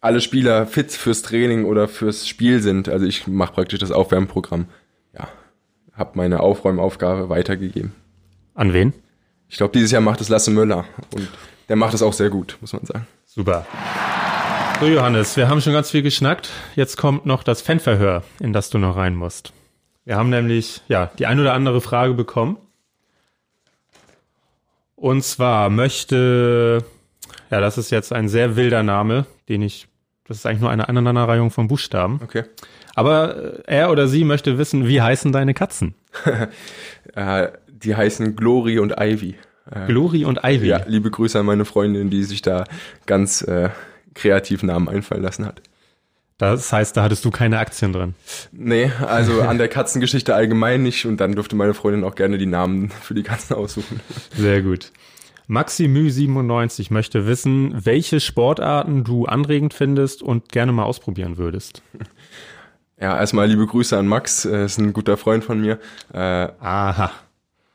alle Spieler fit fürs Training oder fürs Spiel sind. Also ich mache praktisch das Aufwärmprogramm. Ja, habe meine Aufräumaufgabe weitergegeben. An wen? Ich glaube, dieses Jahr macht es Lasse Möller und der macht es auch sehr gut, muss man sagen. Super. So Johannes, wir haben schon ganz viel geschnackt. Jetzt kommt noch das Fanverhör, in das du noch rein musst. Wir haben nämlich ja die ein oder andere Frage bekommen und zwar möchte, ja, das ist jetzt ein sehr wilder Name, den ich, das ist eigentlich nur eine Aneinanderreihung von Buchstaben. Okay. Aber äh, er oder sie möchte wissen, wie heißen deine Katzen? [laughs] äh, die heißen Glory und Ivy. Äh, Glory und Ivy. Ja, liebe Grüße an meine Freundin, die sich da ganz äh, kreativ Namen einfallen lassen hat. Das heißt, da hattest du keine Aktien drin? Nee, also an der [laughs] Katzengeschichte allgemein nicht und dann durfte meine Freundin auch gerne die Namen für die Katzen aussuchen. Sehr gut. Maximü97 möchte wissen, welche Sportarten du anregend findest und gerne mal ausprobieren würdest. Ja, erstmal liebe Grüße an Max, er ist ein guter Freund von mir. Äh, Aha.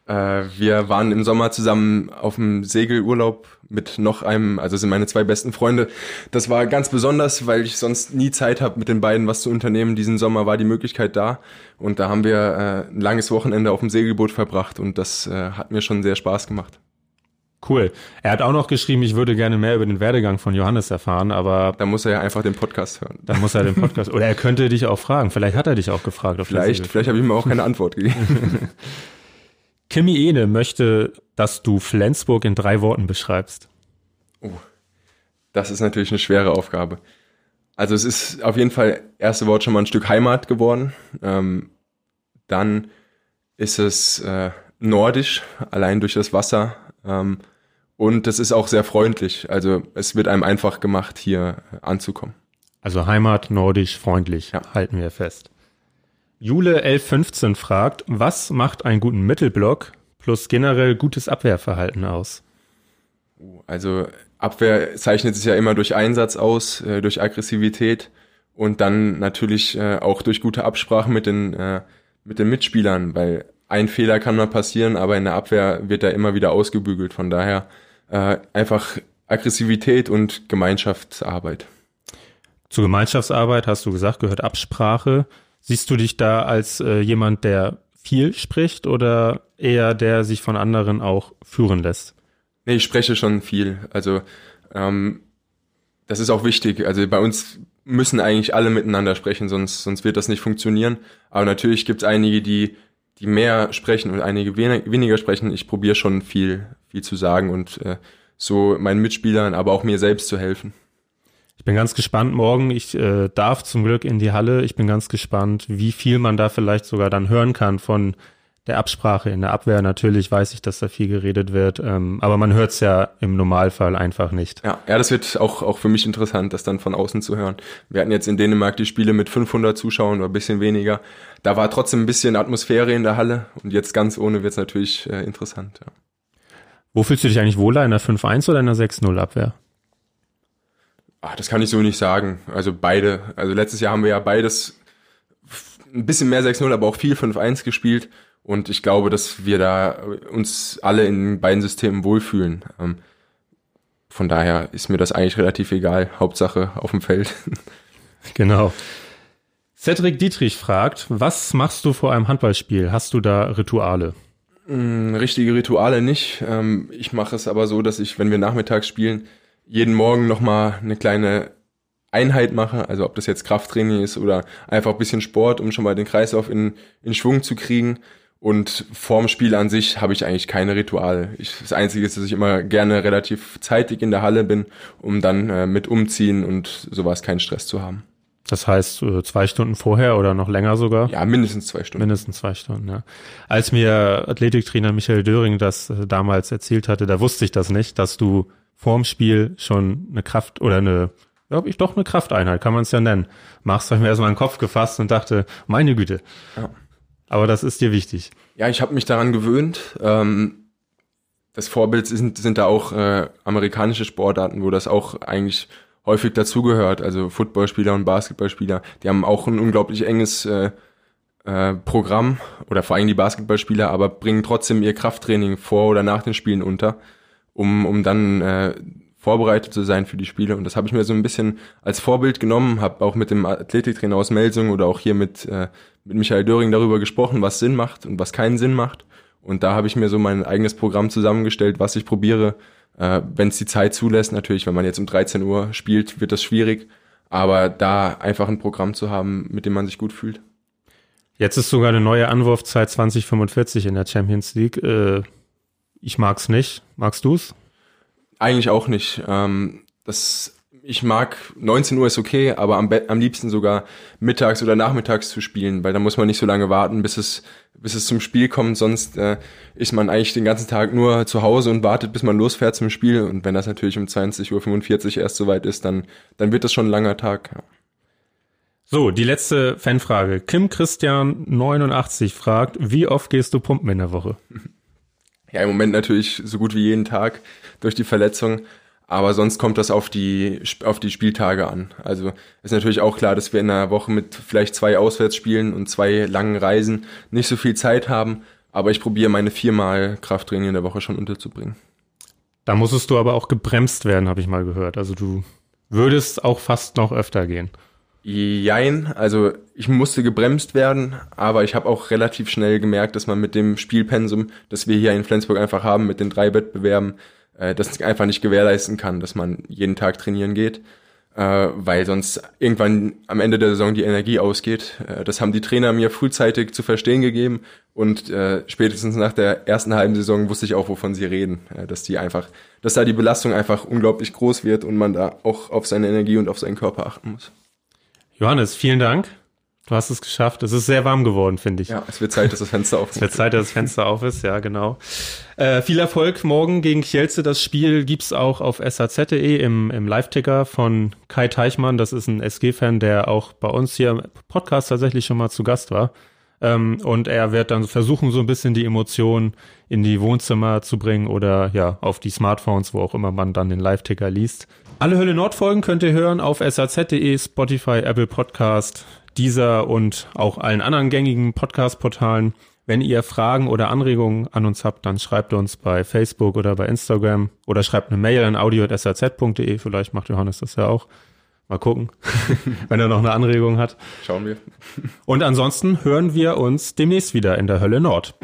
Äh, wir waren im Sommer zusammen auf dem Segelurlaub mit noch einem, also sind meine zwei besten Freunde. Das war ganz besonders, weil ich sonst nie Zeit habe, mit den beiden was zu unternehmen. Diesen Sommer war die Möglichkeit da und da haben wir äh, ein langes Wochenende auf dem Segelboot verbracht und das äh, hat mir schon sehr Spaß gemacht. Cool. Er hat auch noch geschrieben, ich würde gerne mehr über den Werdegang von Johannes erfahren, aber. Da muss er ja einfach den Podcast hören. Da muss er den Podcast. Oder er könnte dich auch fragen. Vielleicht hat er dich auch gefragt. vielleicht, vielleicht habe ich ihm auch keine Antwort gegeben. [laughs] Kimi Ene möchte, dass du Flensburg in drei Worten beschreibst. Oh, das ist natürlich eine schwere Aufgabe. Also es ist auf jeden Fall erste Wort schon mal ein Stück Heimat geworden. Ähm, dann ist es äh, nordisch, allein durch das Wasser. Ähm, und es ist auch sehr freundlich. Also es wird einem einfach gemacht, hier äh, anzukommen. Also Heimat, nordisch, freundlich, ja. halten wir fest. Jule 1115 fragt, was macht einen guten Mittelblock plus generell gutes Abwehrverhalten aus? Also Abwehr zeichnet sich ja immer durch Einsatz aus, äh, durch Aggressivität und dann natürlich äh, auch durch gute Absprachen mit den, äh, mit den Mitspielern, weil ein Fehler kann mal passieren, aber in der Abwehr wird er immer wieder ausgebügelt. Von daher einfach Aggressivität und Gemeinschaftsarbeit. Zur Gemeinschaftsarbeit hast du gesagt, gehört Absprache. Siehst du dich da als äh, jemand, der viel spricht oder eher der sich von anderen auch führen lässt? Nee, ich spreche schon viel. Also ähm, das ist auch wichtig. Also bei uns müssen eigentlich alle miteinander sprechen, sonst, sonst wird das nicht funktionieren. Aber natürlich gibt es einige, die, die mehr sprechen und einige weniger sprechen. Ich probiere schon viel, viel zu sagen und äh, so meinen Mitspielern, aber auch mir selbst zu helfen. Ich bin ganz gespannt morgen. Ich äh, darf zum Glück in die Halle. Ich bin ganz gespannt, wie viel man da vielleicht sogar dann hören kann von der Absprache in der Abwehr. Natürlich weiß ich, dass da viel geredet wird, ähm, aber man hört es ja im Normalfall einfach nicht. Ja, ja, das wird auch, auch für mich interessant, das dann von außen zu hören. Wir hatten jetzt in Dänemark die Spiele mit 500 Zuschauern oder ein bisschen weniger. Da war trotzdem ein bisschen Atmosphäre in der Halle und jetzt ganz ohne wird es natürlich äh, interessant. Ja. Wo fühlst du dich eigentlich wohler, in der 5-1 oder in der 6-0 Abwehr? Ach, das kann ich so nicht sagen. Also beide. Also letztes Jahr haben wir ja beides ein bisschen mehr 6-0, aber auch viel 5-1 gespielt. Und ich glaube, dass wir da uns alle in beiden Systemen wohlfühlen. Ähm, von daher ist mir das eigentlich relativ egal. Hauptsache auf dem Feld. [laughs] Genau. Cedric Dietrich fragt, was machst du vor einem Handballspiel? Hast du da Rituale? Mm, richtige Rituale nicht. Ähm, ich mache es aber so, dass ich, wenn wir nachmittags spielen, jeden Morgen nochmal eine kleine Einheit mache, also ob das jetzt Krafttraining ist oder einfach ein bisschen Sport, um schon mal den Kreislauf in, in Schwung zu kriegen. Und vorm Spiel an sich habe ich eigentlich keine Rituale. Ich, das Einzige ist, dass ich immer gerne relativ zeitig in der Halle bin, um dann äh, mit umziehen und sowas keinen Stress zu haben. Das heißt, äh, zwei Stunden vorher oder noch länger sogar? Ja, mindestens zwei Stunden. Mindestens zwei Stunden, ja. Als mir Athletiktrainer Michael Döring das äh, damals erzählt hatte, da wusste ich das nicht, dass du vorm Spiel schon eine Kraft oder eine, glaube ich, doch eine Krafteinheit, kann man es ja nennen. Machst, habe ich mir erstmal den Kopf gefasst und dachte, meine Güte. Ja. Aber das ist dir wichtig. Ja, ich habe mich daran gewöhnt. Ähm, das Vorbild sind, sind da auch äh, amerikanische Sportarten, wo das auch eigentlich häufig dazugehört. Also Footballspieler und Basketballspieler, die haben auch ein unglaublich enges äh, äh, Programm oder vor allem die Basketballspieler, aber bringen trotzdem ihr Krafttraining vor oder nach den Spielen unter um, um dann äh, vorbereitet zu sein für die Spiele. Und das habe ich mir so ein bisschen als Vorbild genommen, habe auch mit dem Athletiktrainer aus Melsung oder auch hier mit, äh, mit Michael Döring darüber gesprochen, was Sinn macht und was keinen Sinn macht. Und da habe ich mir so mein eigenes Programm zusammengestellt, was ich probiere, äh, wenn es die Zeit zulässt. Natürlich, wenn man jetzt um 13 Uhr spielt, wird das schwierig. Aber da einfach ein Programm zu haben, mit dem man sich gut fühlt. Jetzt ist sogar eine neue Anwurfzeit 2045 in der Champions League. Äh, ich mag's nicht. Magst du's? Eigentlich auch nicht. Ähm, das, ich mag 19 Uhr ist okay, aber am, am liebsten sogar mittags oder nachmittags zu spielen, weil da muss man nicht so lange warten, bis es bis es zum Spiel kommt. Sonst äh, ist man eigentlich den ganzen Tag nur zu Hause und wartet, bis man losfährt zum Spiel. Und wenn das natürlich um 20.45 Uhr erst soweit ist, dann dann wird das schon ein langer Tag. Ja. So, die letzte Fanfrage. Kim Christian 89 fragt, wie oft gehst du pumpen in der Woche? [laughs] Ja, im Moment natürlich so gut wie jeden Tag durch die Verletzung. Aber sonst kommt das auf die, auf die Spieltage an. Also ist natürlich auch klar, dass wir in einer Woche mit vielleicht zwei Auswärtsspielen und zwei langen Reisen nicht so viel Zeit haben. Aber ich probiere meine viermal Krafttraining in der Woche schon unterzubringen. Da musstest du aber auch gebremst werden, habe ich mal gehört. Also du würdest auch fast noch öfter gehen. Jein, also ich musste gebremst werden, aber ich habe auch relativ schnell gemerkt, dass man mit dem Spielpensum, das wir hier in Flensburg einfach haben, mit den drei Wettbewerben, äh, das einfach nicht gewährleisten kann, dass man jeden Tag trainieren geht, äh, weil sonst irgendwann am Ende der Saison die Energie ausgeht. Äh, das haben die Trainer mir frühzeitig zu verstehen gegeben und äh, spätestens nach der ersten halben Saison wusste ich auch, wovon sie reden, äh, dass die einfach, dass da die Belastung einfach unglaublich groß wird und man da auch auf seine Energie und auf seinen Körper achten muss. Johannes, vielen Dank. Du hast es geschafft. Es ist sehr warm geworden, finde ich. Ja, es wird Zeit, dass das Fenster auf ist. es wird Zeit, dass das Fenster auf ist, ja, genau. Äh, viel Erfolg morgen gegen Kielce. Das Spiel gibt's auch auf saz.de im, im Live-Ticker von Kai Teichmann. Das ist ein SG-Fan, der auch bei uns hier im Podcast tatsächlich schon mal zu Gast war. Ähm, und er wird dann versuchen, so ein bisschen die Emotionen in die Wohnzimmer zu bringen oder ja, auf die Smartphones, wo auch immer man dann den Live-Ticker liest. Alle Hölle Nord Folgen könnt ihr hören auf saz.de, Spotify, Apple Podcast, dieser und auch allen anderen gängigen Podcast-Portalen. Wenn ihr Fragen oder Anregungen an uns habt, dann schreibt uns bei Facebook oder bei Instagram oder schreibt eine Mail an audio.saz.de. Vielleicht macht Johannes das ja auch. Mal gucken, [laughs] wenn er noch eine Anregung hat. Schauen wir. Und ansonsten hören wir uns demnächst wieder in der Hölle Nord.